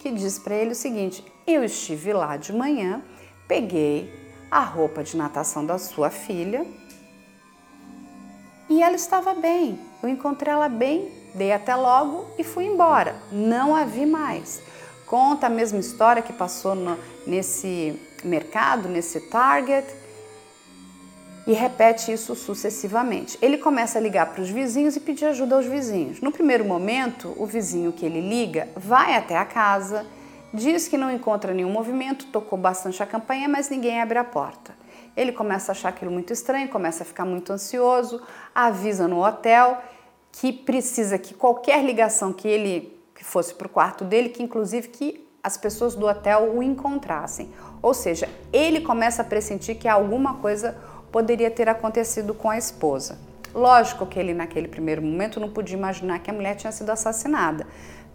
que diz para ele o seguinte: "Eu estive lá de manhã, peguei a roupa de natação da sua filha e ela estava bem. Eu encontrei ela bem, dei até logo e fui embora. Não a vi mais." Conta a mesma história que passou no, nesse mercado, nesse Target e repete isso sucessivamente. Ele começa a ligar para os vizinhos e pedir ajuda aos vizinhos. No primeiro momento, o vizinho que ele liga vai até a casa, diz que não encontra nenhum movimento, tocou bastante a campanha, mas ninguém abre a porta. Ele começa a achar aquilo muito estranho, começa a ficar muito ansioso, avisa no hotel que precisa que qualquer ligação que ele que fosse para o quarto dele, que inclusive que as pessoas do hotel o encontrassem. Ou seja, ele começa a pressentir que alguma coisa poderia ter acontecido com a esposa. Lógico que ele, naquele primeiro momento, não podia imaginar que a mulher tinha sido assassinada.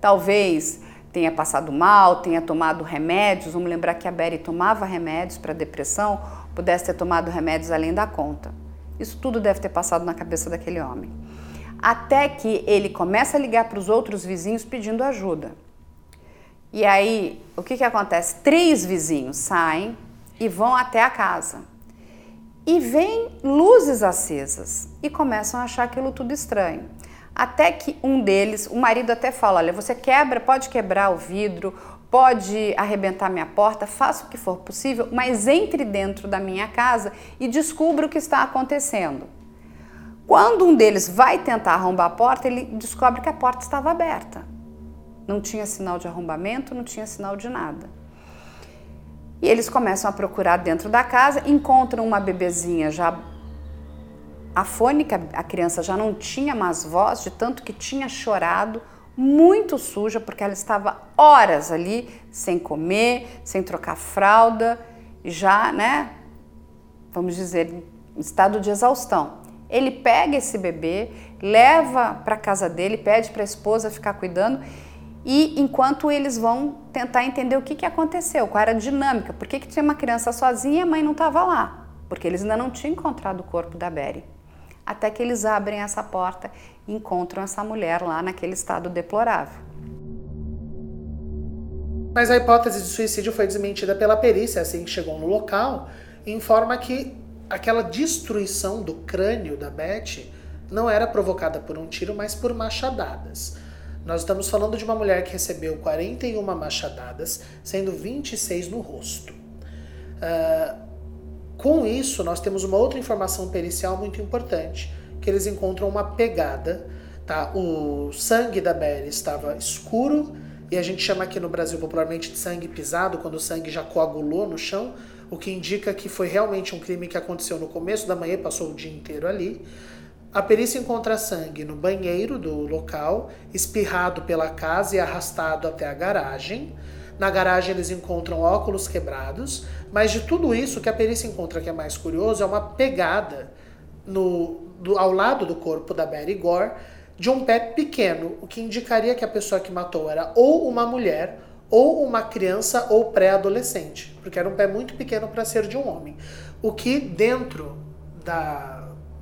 Talvez tenha passado mal, tenha tomado remédios. Vamos lembrar que a Berry tomava remédios para depressão, pudesse ter tomado remédios além da conta. Isso tudo deve ter passado na cabeça daquele homem. Até que ele começa a ligar para os outros vizinhos pedindo ajuda. E aí, o que, que acontece? Três vizinhos saem e vão até a casa e vêm luzes acesas e começam a achar aquilo tudo estranho. Até que um deles, o marido até fala: Olha, você quebra, pode quebrar o vidro, pode arrebentar minha porta, faça o que for possível, mas entre dentro da minha casa e descubra o que está acontecendo. Quando um deles vai tentar arrombar a porta, ele descobre que a porta estava aberta. Não tinha sinal de arrombamento, não tinha sinal de nada. E eles começam a procurar dentro da casa, encontram uma bebezinha já afônica, a criança já não tinha mais voz, de tanto que tinha chorado, muito suja, porque ela estava horas ali sem comer, sem trocar fralda, já, né, vamos dizer, em estado de exaustão. Ele pega esse bebê, leva para casa dele, pede para a esposa ficar cuidando e enquanto eles vão tentar entender o que, que aconteceu, qual era a dinâmica, por que, que tinha uma criança sozinha e a mãe não estava lá, porque eles ainda não tinham encontrado o corpo da Berry. Até que eles abrem essa porta e encontram essa mulher lá naquele estado deplorável. Mas a hipótese de suicídio foi desmentida pela perícia assim que chegou no local, informa que aquela destruição do crânio da Beth não era provocada por um tiro, mas por machadadas. Nós estamos falando de uma mulher que recebeu 41 machadadas, sendo 26 no rosto. Uh, com isso, nós temos uma outra informação pericial muito importante, que eles encontram uma pegada, tá? O sangue da Berry estava escuro, e a gente chama aqui no Brasil popularmente de sangue pisado, quando o sangue já coagulou no chão, o que indica que foi realmente um crime que aconteceu no começo da manhã passou o dia inteiro ali. A perícia encontra sangue no banheiro do local, espirrado pela casa e arrastado até a garagem. Na garagem eles encontram óculos quebrados, mas de tudo isso, o que a perícia encontra que é mais curioso é uma pegada no, do, ao lado do corpo da Betty Gore de um pé pequeno, o que indicaria que a pessoa que matou era ou uma mulher ou uma criança ou pré-adolescente, porque era um pé muito pequeno para ser de um homem. O que dentro da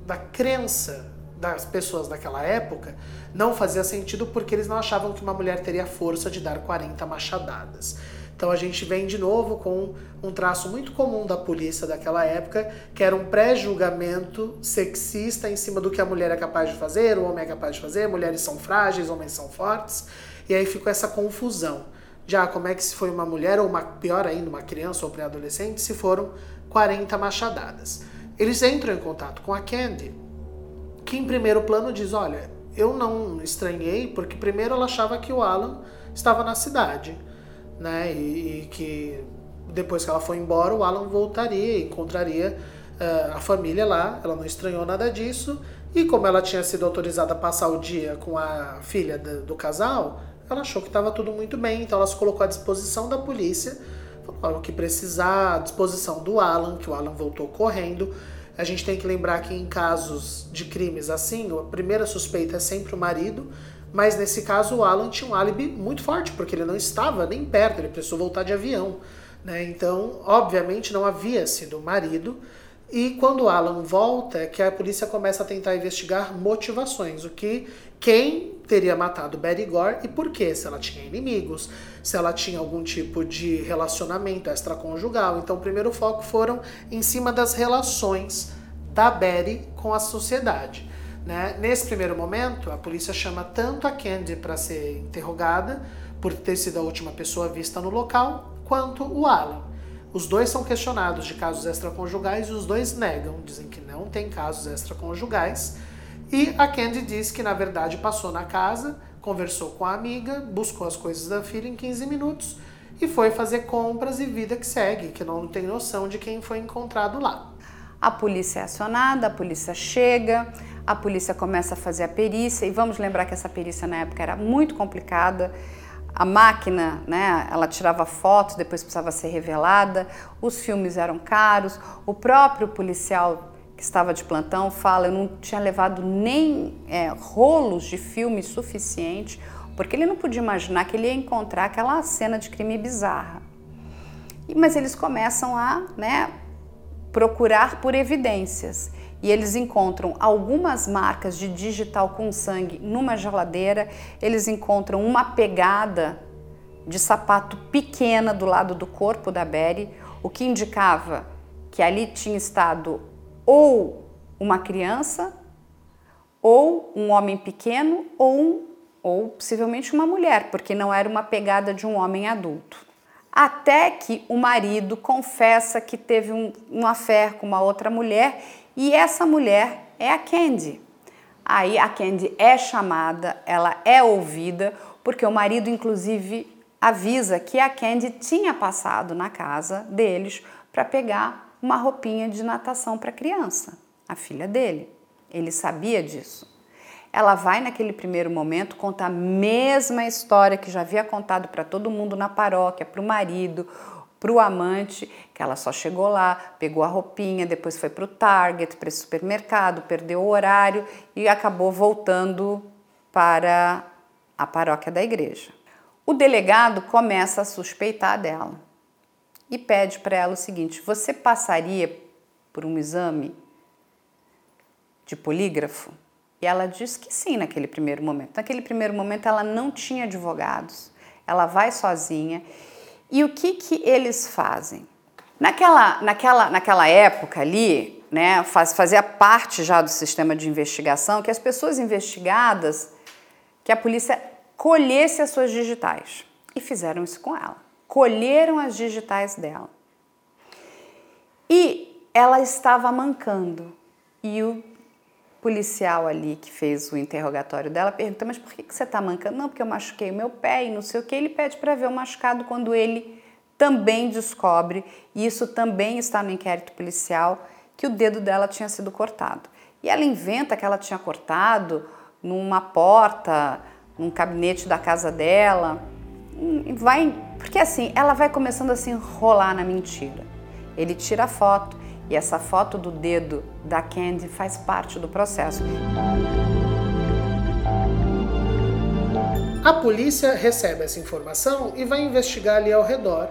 da crença das pessoas daquela época não fazia sentido porque eles não achavam que uma mulher teria força de dar 40 machadadas. Então a gente vem de novo com um traço muito comum da polícia daquela época, que era um pré-julgamento sexista em cima do que a mulher é capaz de fazer, o homem é capaz de fazer, mulheres são frágeis, homens são fortes, e aí ficou essa confusão. Já como é que se foi uma mulher, ou uma, pior ainda, uma criança ou pré-adolescente, se foram 40 machadadas. Eles entram em contato com a Candy, que em primeiro plano diz: Olha, eu não estranhei, porque primeiro ela achava que o Alan estava na cidade, né? E, e que depois que ela foi embora, o Alan voltaria, encontraria uh, a família lá. Ela não estranhou nada disso. E como ela tinha sido autorizada a passar o dia com a filha do, do casal, ela achou que estava tudo muito bem. Então ela se colocou à disposição da polícia o que precisar, à disposição do Alan, que o Alan voltou correndo. A gente tem que lembrar que em casos de crimes assim, a primeira suspeita é sempre o marido, mas nesse caso o Alan tinha um álibi muito forte, porque ele não estava nem perto, ele precisou voltar de avião. Né? Então, obviamente, não havia sido o marido. E quando o Alan volta, é que a polícia começa a tentar investigar motivações, o que quem teria matado Betty Gore e por quê, se ela tinha inimigos, se ela tinha algum tipo de relacionamento extraconjugal. Então, o primeiro foco foram em cima das relações da Betty com a sociedade. Né? Nesse primeiro momento, a polícia chama tanto a Candy para ser interrogada, por ter sido a última pessoa vista no local, quanto o Alan. Os dois são questionados de casos extraconjugais e os dois negam, dizem que não tem casos extraconjugais. E a Candy diz que na verdade passou na casa, conversou com a amiga, buscou as coisas da filha em 15 minutos e foi fazer compras e vida que segue, que não tem noção de quem foi encontrado lá. A polícia é acionada, a polícia chega, a polícia começa a fazer a perícia e vamos lembrar que essa perícia na época era muito complicada a máquina, né, ela tirava fotos, depois precisava ser revelada, os filmes eram caros, o próprio policial que estava de plantão fala, eu não tinha levado nem é, rolos de filme suficiente, porque ele não podia imaginar que ele ia encontrar aquela cena de crime bizarra. Mas eles começam a né, procurar por evidências e eles encontram algumas marcas de digital com sangue numa geladeira, eles encontram uma pegada de sapato pequena do lado do corpo da Betty, o que indicava que ali tinha estado ou uma criança, ou um homem pequeno, ou, um, ou possivelmente uma mulher, porque não era uma pegada de um homem adulto. Até que o marido confessa que teve um, fé com uma outra mulher e essa mulher é a Candy. Aí a Candy é chamada, ela é ouvida, porque o marido, inclusive, avisa que a Candy tinha passado na casa deles para pegar uma roupinha de natação para a criança, a filha dele. Ele sabia disso. Ela vai naquele primeiro momento conta a mesma história que já havia contado para todo mundo na paróquia, para o marido, para o amante, que ela só chegou lá, pegou a roupinha, depois foi para o Target, para o supermercado, perdeu o horário e acabou voltando para a paróquia da igreja. O delegado começa a suspeitar dela e pede para ela o seguinte: você passaria por um exame de polígrafo? E ela diz que sim naquele primeiro momento. Naquele primeiro momento ela não tinha advogados, ela vai sozinha e o que, que eles fazem? Naquela, naquela, naquela época ali, né, faz, fazia parte já do sistema de investigação que as pessoas investigadas, que a polícia colhesse as suas digitais. E fizeram isso com ela. Colheram as digitais dela. E ela estava mancando. E o policial ali que fez o interrogatório dela pergunta: Mas por que, você está mancando? Não, porque eu machuquei o meu pé e não sei o que. Ele pede para ver o machucado quando ele também descobre, e isso também está no inquérito policial, que o dedo dela tinha sido cortado. E ela inventa que ela tinha cortado numa porta, num gabinete da casa dela. Hum, vai, porque assim, ela vai começando a se enrolar na mentira. Ele tira a foto e essa foto do dedo da Candy faz parte do processo. A polícia recebe essa informação e vai investigar ali ao redor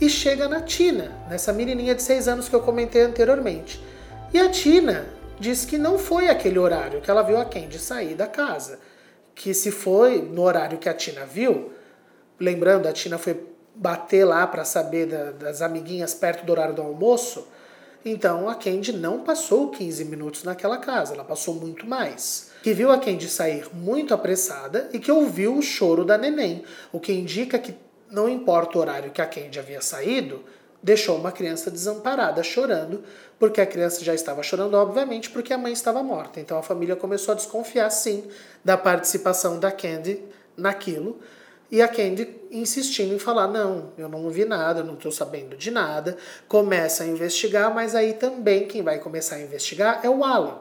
e chega na Tina, nessa menininha de 6 anos que eu comentei anteriormente. E a Tina diz que não foi aquele horário que ela viu a Candy sair da casa. Que se foi no horário que a Tina viu, lembrando, a Tina foi bater lá para saber da, das amiguinhas perto do horário do almoço, então a Candy não passou 15 minutos naquela casa, ela passou muito mais. Que viu a Candy sair muito apressada e que ouviu o choro da neném, o que indica que não importa o horário que a Candy havia saído, deixou uma criança desamparada chorando, porque a criança já estava chorando, obviamente, porque a mãe estava morta. Então a família começou a desconfiar, sim, da participação da Candy naquilo. E a Candy insistindo em falar: não, eu não vi nada, eu não estou sabendo de nada. Começa a investigar, mas aí também quem vai começar a investigar é o Alan.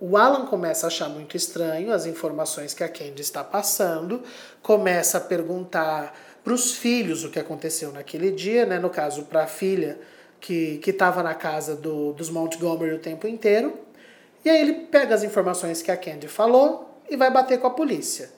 O Alan começa a achar muito estranho as informações que a Candy está passando, começa a perguntar para os filhos o que aconteceu naquele dia, né? no caso, para a filha que estava na casa do, dos Montgomery o tempo inteiro. E aí ele pega as informações que a Candy falou e vai bater com a polícia,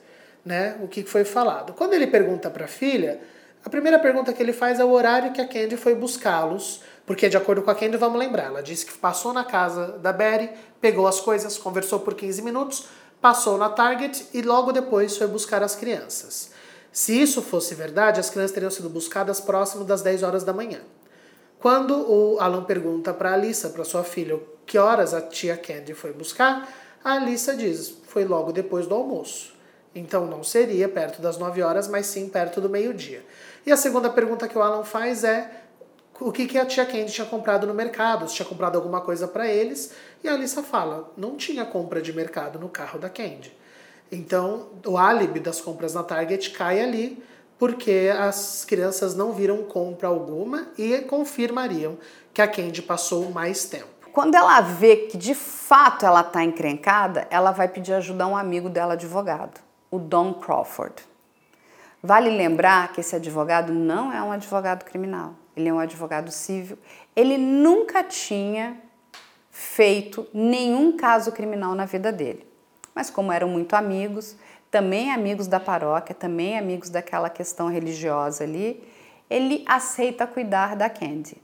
né? O que foi falado. Quando ele pergunta para a filha, a primeira pergunta que ele faz é o horário que a Candy foi buscá-los, porque de acordo com a Candy, vamos lembrar, ela disse que passou na casa da Betty, pegou as coisas, conversou por 15 minutos, passou na Target e logo depois foi buscar as crianças. Se isso fosse verdade, as crianças teriam sido buscadas próximo das 10 horas da manhã. Quando o Alan pergunta para a Alissa, para sua filha, que horas a tia Candy foi buscar, a Alissa diz: foi logo depois do almoço. Então não seria perto das 9 horas, mas sim perto do meio-dia. E a segunda pergunta que o Alan faz é o que, que a tia Candy tinha comprado no mercado, se tinha comprado alguma coisa para eles. E a Alissa fala: não tinha compra de mercado no carro da Candy. Então o álibi das compras na Target cai ali porque as crianças não viram compra alguma e confirmariam que a Candy passou mais tempo. Quando ela vê que de fato ela está encrencada, ela vai pedir ajuda a um amigo dela advogado, o Don Crawford. Vale lembrar que esse advogado não é um advogado criminal, ele é um advogado civil. Ele nunca tinha feito nenhum caso criminal na vida dele. Mas como eram muito amigos, também amigos da paróquia, também amigos daquela questão religiosa ali, ele aceita cuidar da Candy.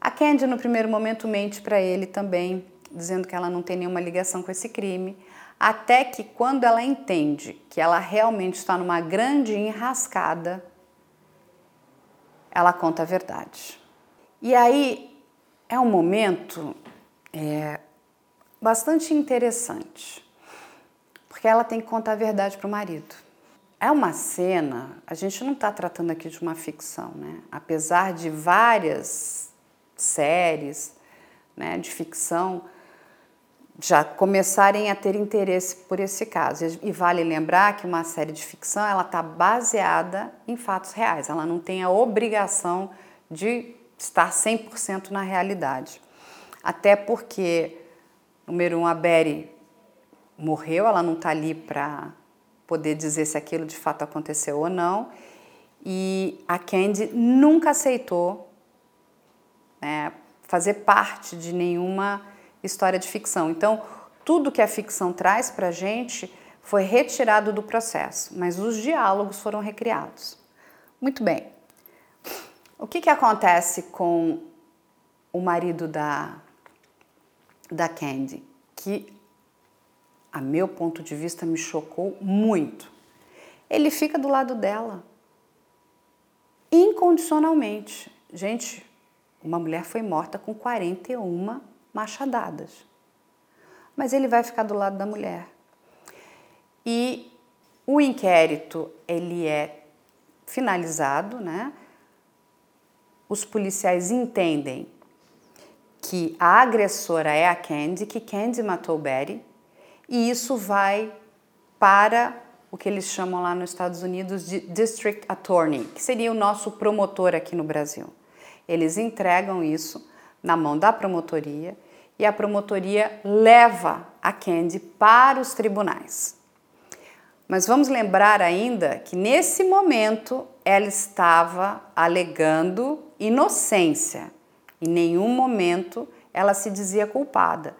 A Candy, no primeiro momento, mente para ele também, dizendo que ela não tem nenhuma ligação com esse crime, até que quando ela entende que ela realmente está numa grande enrascada, ela conta a verdade. E aí é um momento é, bastante interessante porque ela tem que contar a verdade para o marido. É uma cena, a gente não está tratando aqui de uma ficção, né? Apesar de várias séries né, de ficção já começarem a ter interesse por esse caso. E vale lembrar que uma série de ficção ela está baseada em fatos reais, ela não tem a obrigação de estar 100% na realidade. Até porque, número um, a Betty morreu, ela não está ali para poder dizer se aquilo de fato aconteceu ou não. E a Candy nunca aceitou né, fazer parte de nenhuma história de ficção. Então, tudo que a ficção traz para a gente foi retirado do processo, mas os diálogos foram recriados. Muito bem. O que, que acontece com o marido da, da Candy? Que a meu ponto de vista, me chocou muito. Ele fica do lado dela, incondicionalmente. Gente, uma mulher foi morta com 41 machadadas, mas ele vai ficar do lado da mulher. E o inquérito ele é finalizado, né? Os policiais entendem que a agressora é a Candy, que Candy matou Betty e isso vai para o que eles chamam lá nos Estados Unidos de District Attorney, que seria o nosso promotor aqui no Brasil. Eles entregam isso na mão da promotoria e a promotoria leva a Candy para os tribunais. Mas vamos lembrar ainda que nesse momento ela estava alegando inocência. Em nenhum momento ela se dizia culpada.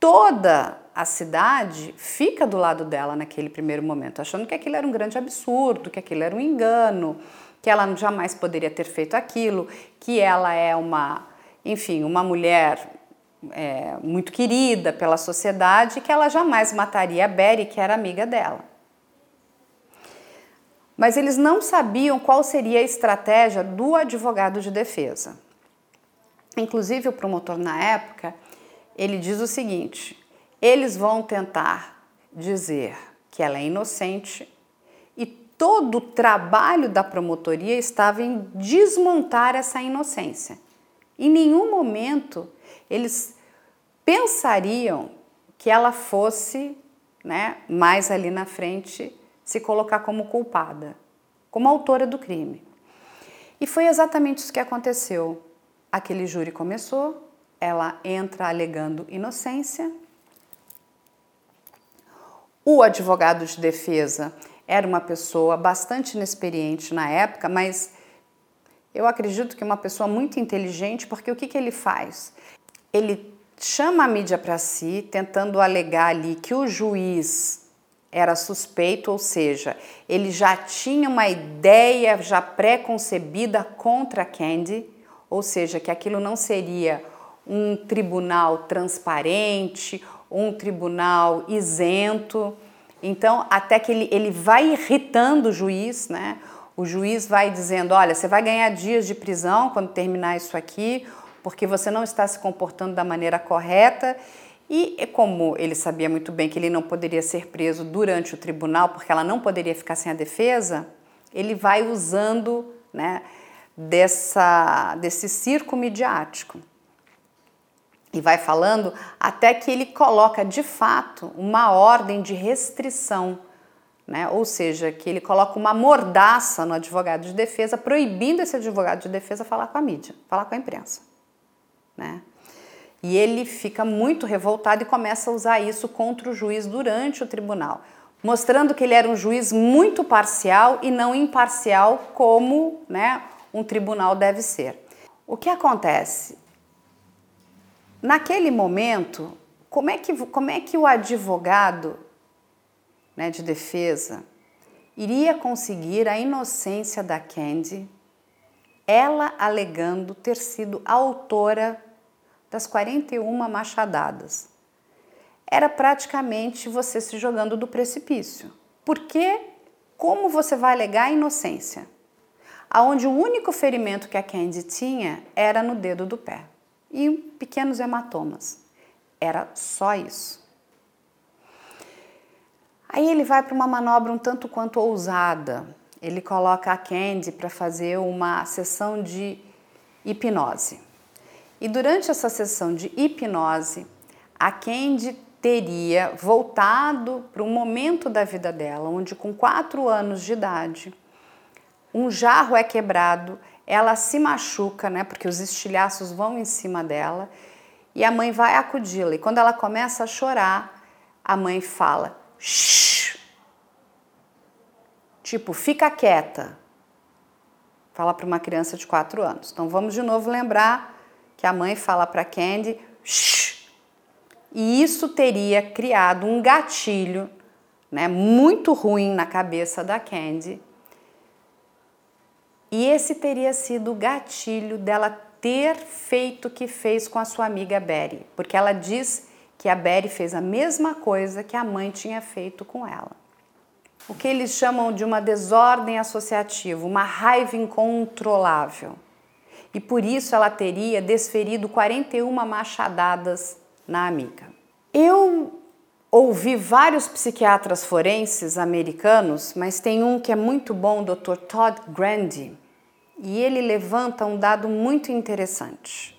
Toda a cidade fica do lado dela naquele primeiro momento, achando que aquilo era um grande absurdo, que aquilo era um engano, que ela jamais poderia ter feito aquilo, que ela é uma, enfim, uma mulher é, muito querida pela sociedade, que ela jamais mataria a Berry, que era amiga dela. Mas eles não sabiam qual seria a estratégia do advogado de defesa. Inclusive, o promotor, na época, ele diz o seguinte: eles vão tentar dizer que ela é inocente e todo o trabalho da promotoria estava em desmontar essa inocência. Em nenhum momento eles pensariam que ela fosse, né, mais ali na frente, se colocar como culpada, como autora do crime. E foi exatamente isso que aconteceu. Aquele júri começou, ela entra alegando inocência, o advogado de defesa era uma pessoa bastante inexperiente na época, mas eu acredito que uma pessoa muito inteligente, porque o que, que ele faz? Ele chama a mídia para si, tentando alegar ali que o juiz era suspeito, ou seja, ele já tinha uma ideia já pré-concebida contra Candy, ou seja, que aquilo não seria um tribunal transparente, um tribunal isento. Então, até que ele, ele vai irritando o juiz, né? O juiz vai dizendo: olha, você vai ganhar dias de prisão quando terminar isso aqui, porque você não está se comportando da maneira correta. E como ele sabia muito bem que ele não poderia ser preso durante o tribunal, porque ela não poderia ficar sem a defesa, ele vai usando né, dessa, desse circo midiático. E vai falando até que ele coloca de fato uma ordem de restrição, né? ou seja, que ele coloca uma mordaça no advogado de defesa, proibindo esse advogado de defesa falar com a mídia, falar com a imprensa. Né? E ele fica muito revoltado e começa a usar isso contra o juiz durante o tribunal, mostrando que ele era um juiz muito parcial e não imparcial como né, um tribunal deve ser. O que acontece? Naquele momento, como é que, como é que o advogado né, de defesa iria conseguir a inocência da Candy, ela alegando ter sido autora das 41 machadadas? Era praticamente você se jogando do precipício. Porque como você vai alegar a inocência? Aonde o único ferimento que a Candy tinha era no dedo do pé e pequenos hematomas. Era só isso. Aí ele vai para uma manobra um tanto quanto ousada. Ele coloca a Candy para fazer uma sessão de hipnose. E durante essa sessão de hipnose, a Candy teria voltado para um momento da vida dela, onde com quatro anos de idade, um jarro é quebrado ela se machuca, né? Porque os estilhaços vão em cima dela e a mãe vai acudi-la. E quando ela começa a chorar, a mãe fala: Shh! Tipo, fica quieta. Fala para uma criança de 4 anos. Então vamos de novo lembrar que a mãe fala para Candy: Shh! E isso teria criado um gatilho né, muito ruim na cabeça da Candy e esse teria sido o gatilho dela ter feito o que fez com a sua amiga Betty, porque ela diz que a Betty fez a mesma coisa que a mãe tinha feito com ela. O que eles chamam de uma desordem associativa, uma raiva incontrolável. E por isso ela teria desferido 41 machadadas na amiga. Eu ouvi vários psiquiatras forenses americanos, mas tem um que é muito bom, o Dr. Todd Grandy, e ele levanta um dado muito interessante,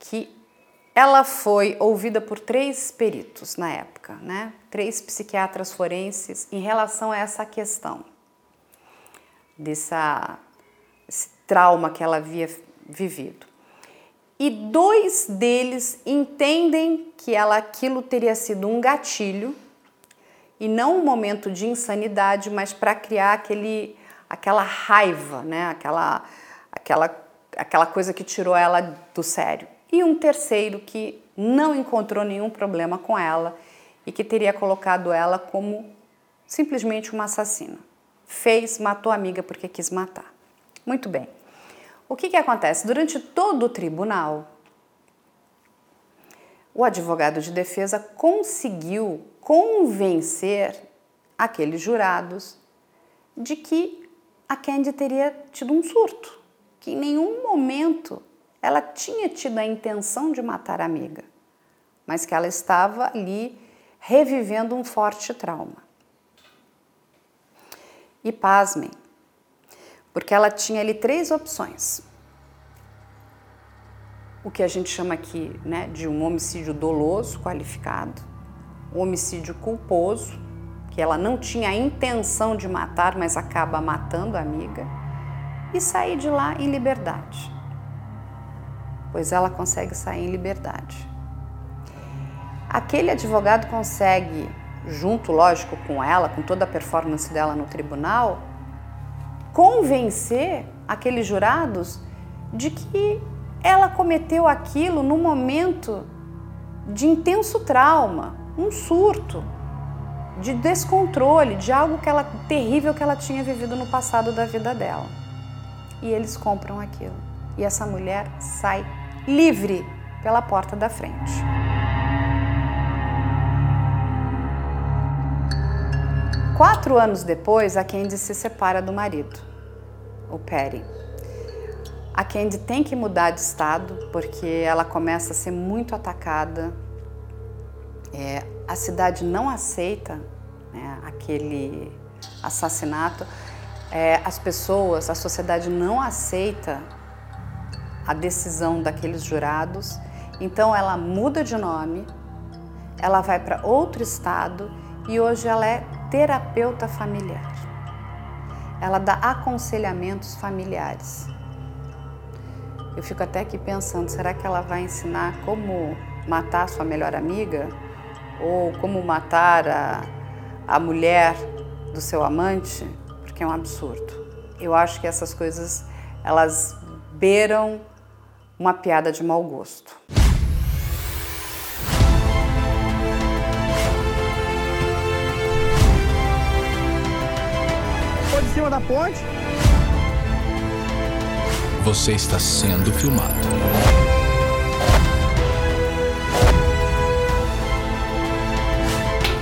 que ela foi ouvida por três peritos na época, né? Três psiquiatras forenses em relação a essa questão dessa esse trauma que ela havia vivido. E dois deles entendem que ela aquilo teria sido um gatilho e não um momento de insanidade, mas para criar aquele aquela raiva, né? aquela, aquela, aquela coisa que tirou ela do sério. E um terceiro que não encontrou nenhum problema com ela e que teria colocado ela como simplesmente uma assassina. Fez, matou a amiga porque quis matar. Muito bem. O que, que acontece? Durante todo o tribunal, o advogado de defesa conseguiu convencer aqueles jurados de que a Candy teria tido um surto, que em nenhum momento ela tinha tido a intenção de matar a amiga, mas que ela estava ali revivendo um forte trauma. E pasmem, porque ela tinha ali três opções. O que a gente chama aqui né, de um homicídio doloso qualificado, um homicídio culposo que ela não tinha a intenção de matar, mas acaba matando a amiga, e sair de lá em liberdade. Pois ela consegue sair em liberdade. Aquele advogado consegue junto, lógico, com ela, com toda a performance dela no tribunal, convencer aqueles jurados de que ela cometeu aquilo no momento de intenso trauma, um surto, de descontrole, de algo que ela terrível que ela tinha vivido no passado da vida dela. E eles compram aquilo. E essa mulher sai livre pela porta da frente. Quatro anos depois, a Candy se separa do marido, o Perry. A Candy tem que mudar de estado porque ela começa a ser muito atacada. É, a cidade não aceita né, aquele assassinato. É, as pessoas, a sociedade não aceita a decisão daqueles jurados. Então ela muda de nome, ela vai para outro estado e hoje ela é terapeuta familiar. Ela dá aconselhamentos familiares. Eu fico até aqui pensando, será que ela vai ensinar como matar sua melhor amiga? Ou como matar a, a mulher do seu amante? Porque é um absurdo. Eu acho que essas coisas, elas beiram uma piada de mau gosto. Cima da ponte? Você está sendo filmado.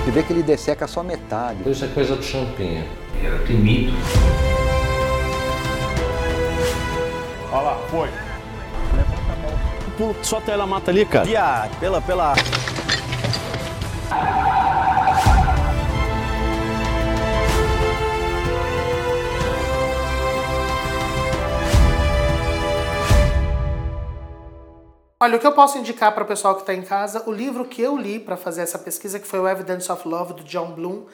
Você vê que ele desseca só metade. Isso é coisa do champinha. Era temido. Olha lá, foi. Levanta a mão. Pulo, solta ela mata ali, cara. Viado, pela, pela. Olha, o que eu posso indicar para o pessoal que está em casa, o livro que eu li para fazer essa pesquisa, que foi o Evidence of Love, do John Bloom,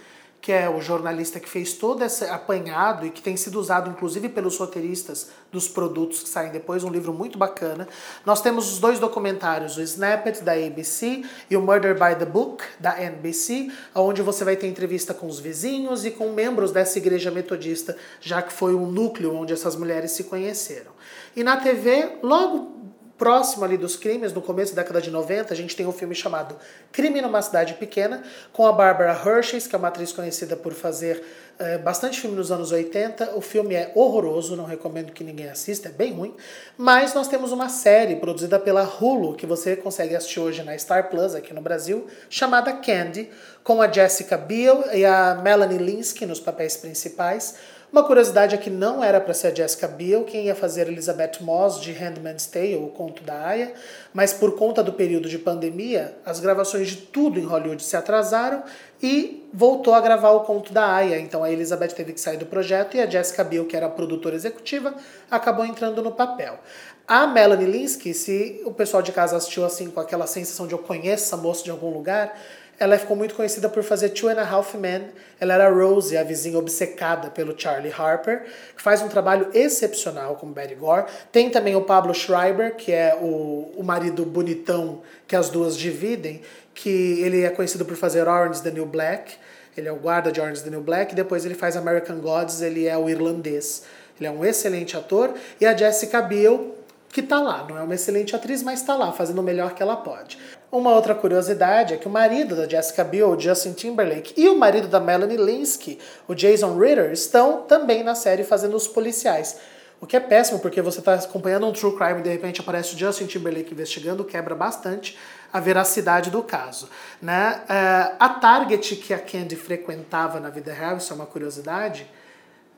que é o jornalista que fez todo esse apanhado e que tem sido usado inclusive pelos roteiristas dos produtos que saem depois, um livro muito bacana. Nós temos os dois documentários, o Snippet da ABC e o Murder by the Book da NBC, onde você vai ter entrevista com os vizinhos e com membros dessa igreja metodista, já que foi um núcleo onde essas mulheres se conheceram. E na TV, logo próximo ali dos crimes, no começo da década de 90, a gente tem um filme chamado Crime numa Cidade Pequena, com a Barbara Hershey, que é uma atriz conhecida por fazer é, bastante filme nos anos 80. O filme é horroroso, não recomendo que ninguém assista, é bem ruim. Mas nós temos uma série produzida pela Hulu, que você consegue assistir hoje na Star Plus aqui no Brasil, chamada Candy, com a Jessica Biel e a Melanie Linsky nos papéis principais uma curiosidade é que não era para ser a Jessica Biel quem ia fazer Elizabeth Moss de Handmaid's Tale, o conto da Aya, mas por conta do período de pandemia, as gravações de tudo em Hollywood se atrasaram e voltou a gravar o conto da Aya. Então a Elizabeth teve que sair do projeto e a Jessica Biel, que era a produtora executiva, acabou entrando no papel. A Melanie Linsky, se o pessoal de casa assistiu assim com aquela sensação de eu conheço essa moça de algum lugar, ela ficou muito conhecida por fazer Two and a Half Men. Ela era a Rosie, a vizinha obcecada pelo Charlie Harper, que faz um trabalho excepcional como Betty Gore. Tem também o Pablo Schreiber, que é o, o marido bonitão que as duas dividem, que ele é conhecido por fazer Orange the New Black. Ele é o guarda de Orange the New Black. Depois ele faz American Gods, ele é o irlandês. Ele é um excelente ator. E a Jessica Biel, que tá lá, não é uma excelente atriz, mas está lá, fazendo o melhor que ela pode. Uma outra curiosidade é que o marido da Jessica Biel, o Justin Timberlake, e o marido da Melanie Linsky, o Jason Ritter, estão também na série fazendo os policiais. O que é péssimo, porque você está acompanhando um true crime e de repente aparece o Justin Timberlake investigando, quebra bastante a veracidade do caso. Né? Uh, a Target que a Candy frequentava na vida real, isso é uma curiosidade,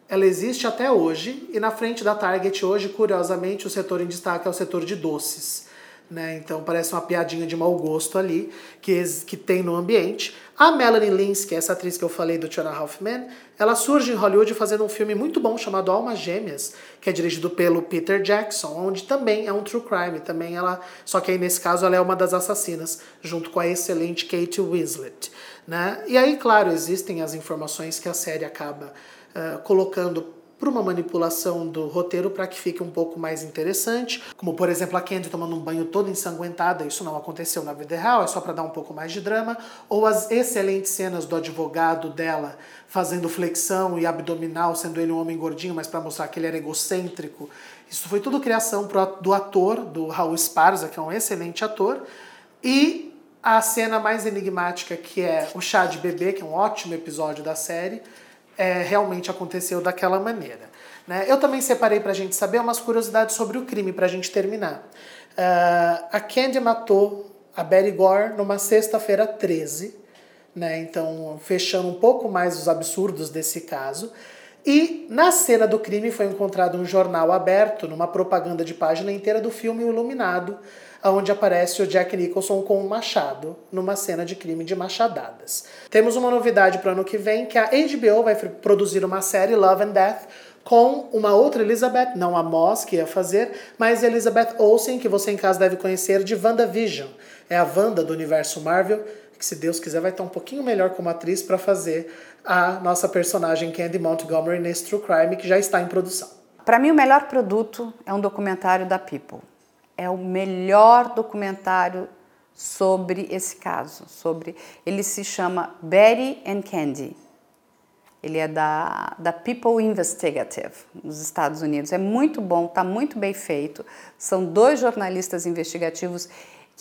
ela existe até hoje, e na frente da Target hoje, curiosamente, o setor em destaque é o setor de doces. Né? Então parece uma piadinha de mau gosto ali que, que tem no ambiente. A Melanie Linsky, essa atriz que eu falei do Tiana Hoffman, ela surge em Hollywood fazendo um filme muito bom chamado Almas Gêmeas, que é dirigido pelo Peter Jackson, onde também é um true crime, também ela, só que aí nesse caso ela é uma das assassinas, junto com a excelente Kate Winslet, né? E aí, claro, existem as informações que a série acaba uh, colocando por uma manipulação do roteiro para que fique um pouco mais interessante, como por exemplo a Candy tomando um banho todo ensanguentada, isso não aconteceu na vida real, é só para dar um pouco mais de drama, ou as excelentes cenas do advogado dela fazendo flexão e abdominal, sendo ele um homem gordinho, mas para mostrar que ele era egocêntrico. Isso foi tudo criação do ator, do Raul Esparza, que é um excelente ator, e a cena mais enigmática, que é o chá de bebê, que é um ótimo episódio da série, é, realmente aconteceu daquela maneira. Né? Eu também separei para a gente saber umas curiosidades sobre o crime, para a gente terminar. Uh, a Candy matou a Betty Gore numa sexta-feira 13, né? então fechando um pouco mais os absurdos desse caso. E na cena do crime foi encontrado um jornal aberto, numa propaganda de página inteira do filme Iluminado, onde aparece o Jack Nicholson com um machado numa cena de crime de machadadas. Temos uma novidade para o ano que vem, que a HBO vai produzir uma série Love and Death com uma outra Elizabeth, não a Moss que ia fazer, mas Elizabeth Olsen, que você em casa deve conhecer de WandaVision. É a Wanda do universo Marvel, que se Deus quiser vai estar um pouquinho melhor como atriz para fazer a nossa personagem Candy Montgomery nesse True Crime que já está em produção. Para mim o melhor produto é um documentário da People é o melhor documentário sobre esse caso, sobre ele se chama Betty and Candy. Ele é da, da People Investigative, nos Estados Unidos. É muito bom, está muito bem feito. São dois jornalistas investigativos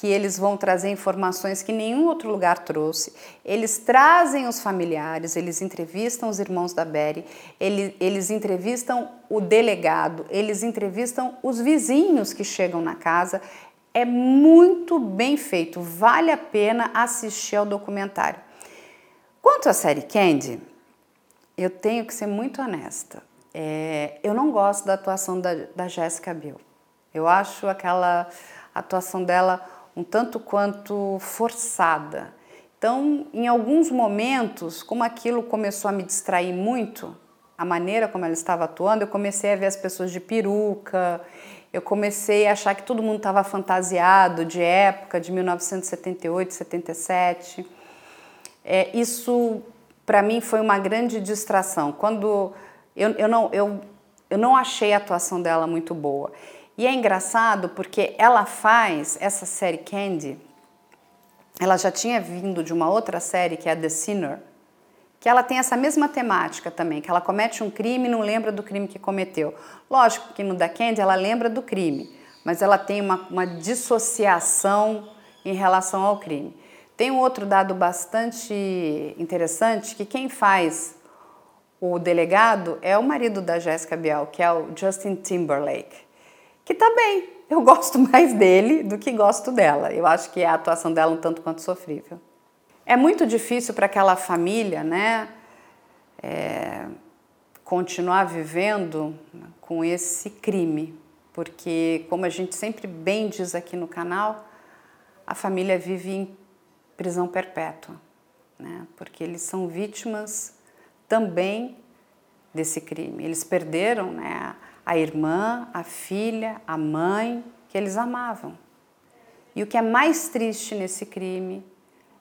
que eles vão trazer informações que nenhum outro lugar trouxe. Eles trazem os familiares, eles entrevistam os irmãos da Berry, eles, eles entrevistam o delegado, eles entrevistam os vizinhos que chegam na casa. É muito bem feito, vale a pena assistir ao documentário. Quanto à série Candy, eu tenho que ser muito honesta. É, eu não gosto da atuação da, da Jessica Biel. Eu acho aquela atuação dela um tanto quanto forçada. Então, em alguns momentos, como aquilo começou a me distrair muito, a maneira como ela estava atuando, eu comecei a ver as pessoas de peruca, eu comecei a achar que todo mundo estava fantasiado de época, de 1978, 77. É, isso, para mim, foi uma grande distração. Quando eu, eu, não, eu, eu não achei a atuação dela muito boa. E é engraçado porque ela faz essa série Candy, ela já tinha vindo de uma outra série que é The Sinner, que ela tem essa mesma temática também, que ela comete um crime e não lembra do crime que cometeu. Lógico que no da Candy ela lembra do crime, mas ela tem uma, uma dissociação em relação ao crime. Tem um outro dado bastante interessante que quem faz o delegado é o marido da Jessica Biel, que é o Justin Timberlake que tá bem. Eu gosto <laughs> mais dele do que gosto dela. Eu acho que a atuação dela é um tanto quanto sofrível. É muito difícil para aquela família, né, é, continuar vivendo com esse crime, porque, como a gente sempre bem diz aqui no canal, a família vive em prisão perpétua, né, porque eles são vítimas também desse crime. Eles perderam, né, a irmã, a filha, a mãe que eles amavam. E o que é mais triste nesse crime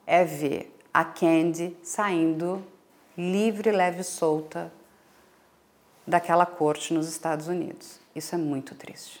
é ver a Candy saindo livre, leve e solta daquela corte nos Estados Unidos. Isso é muito triste.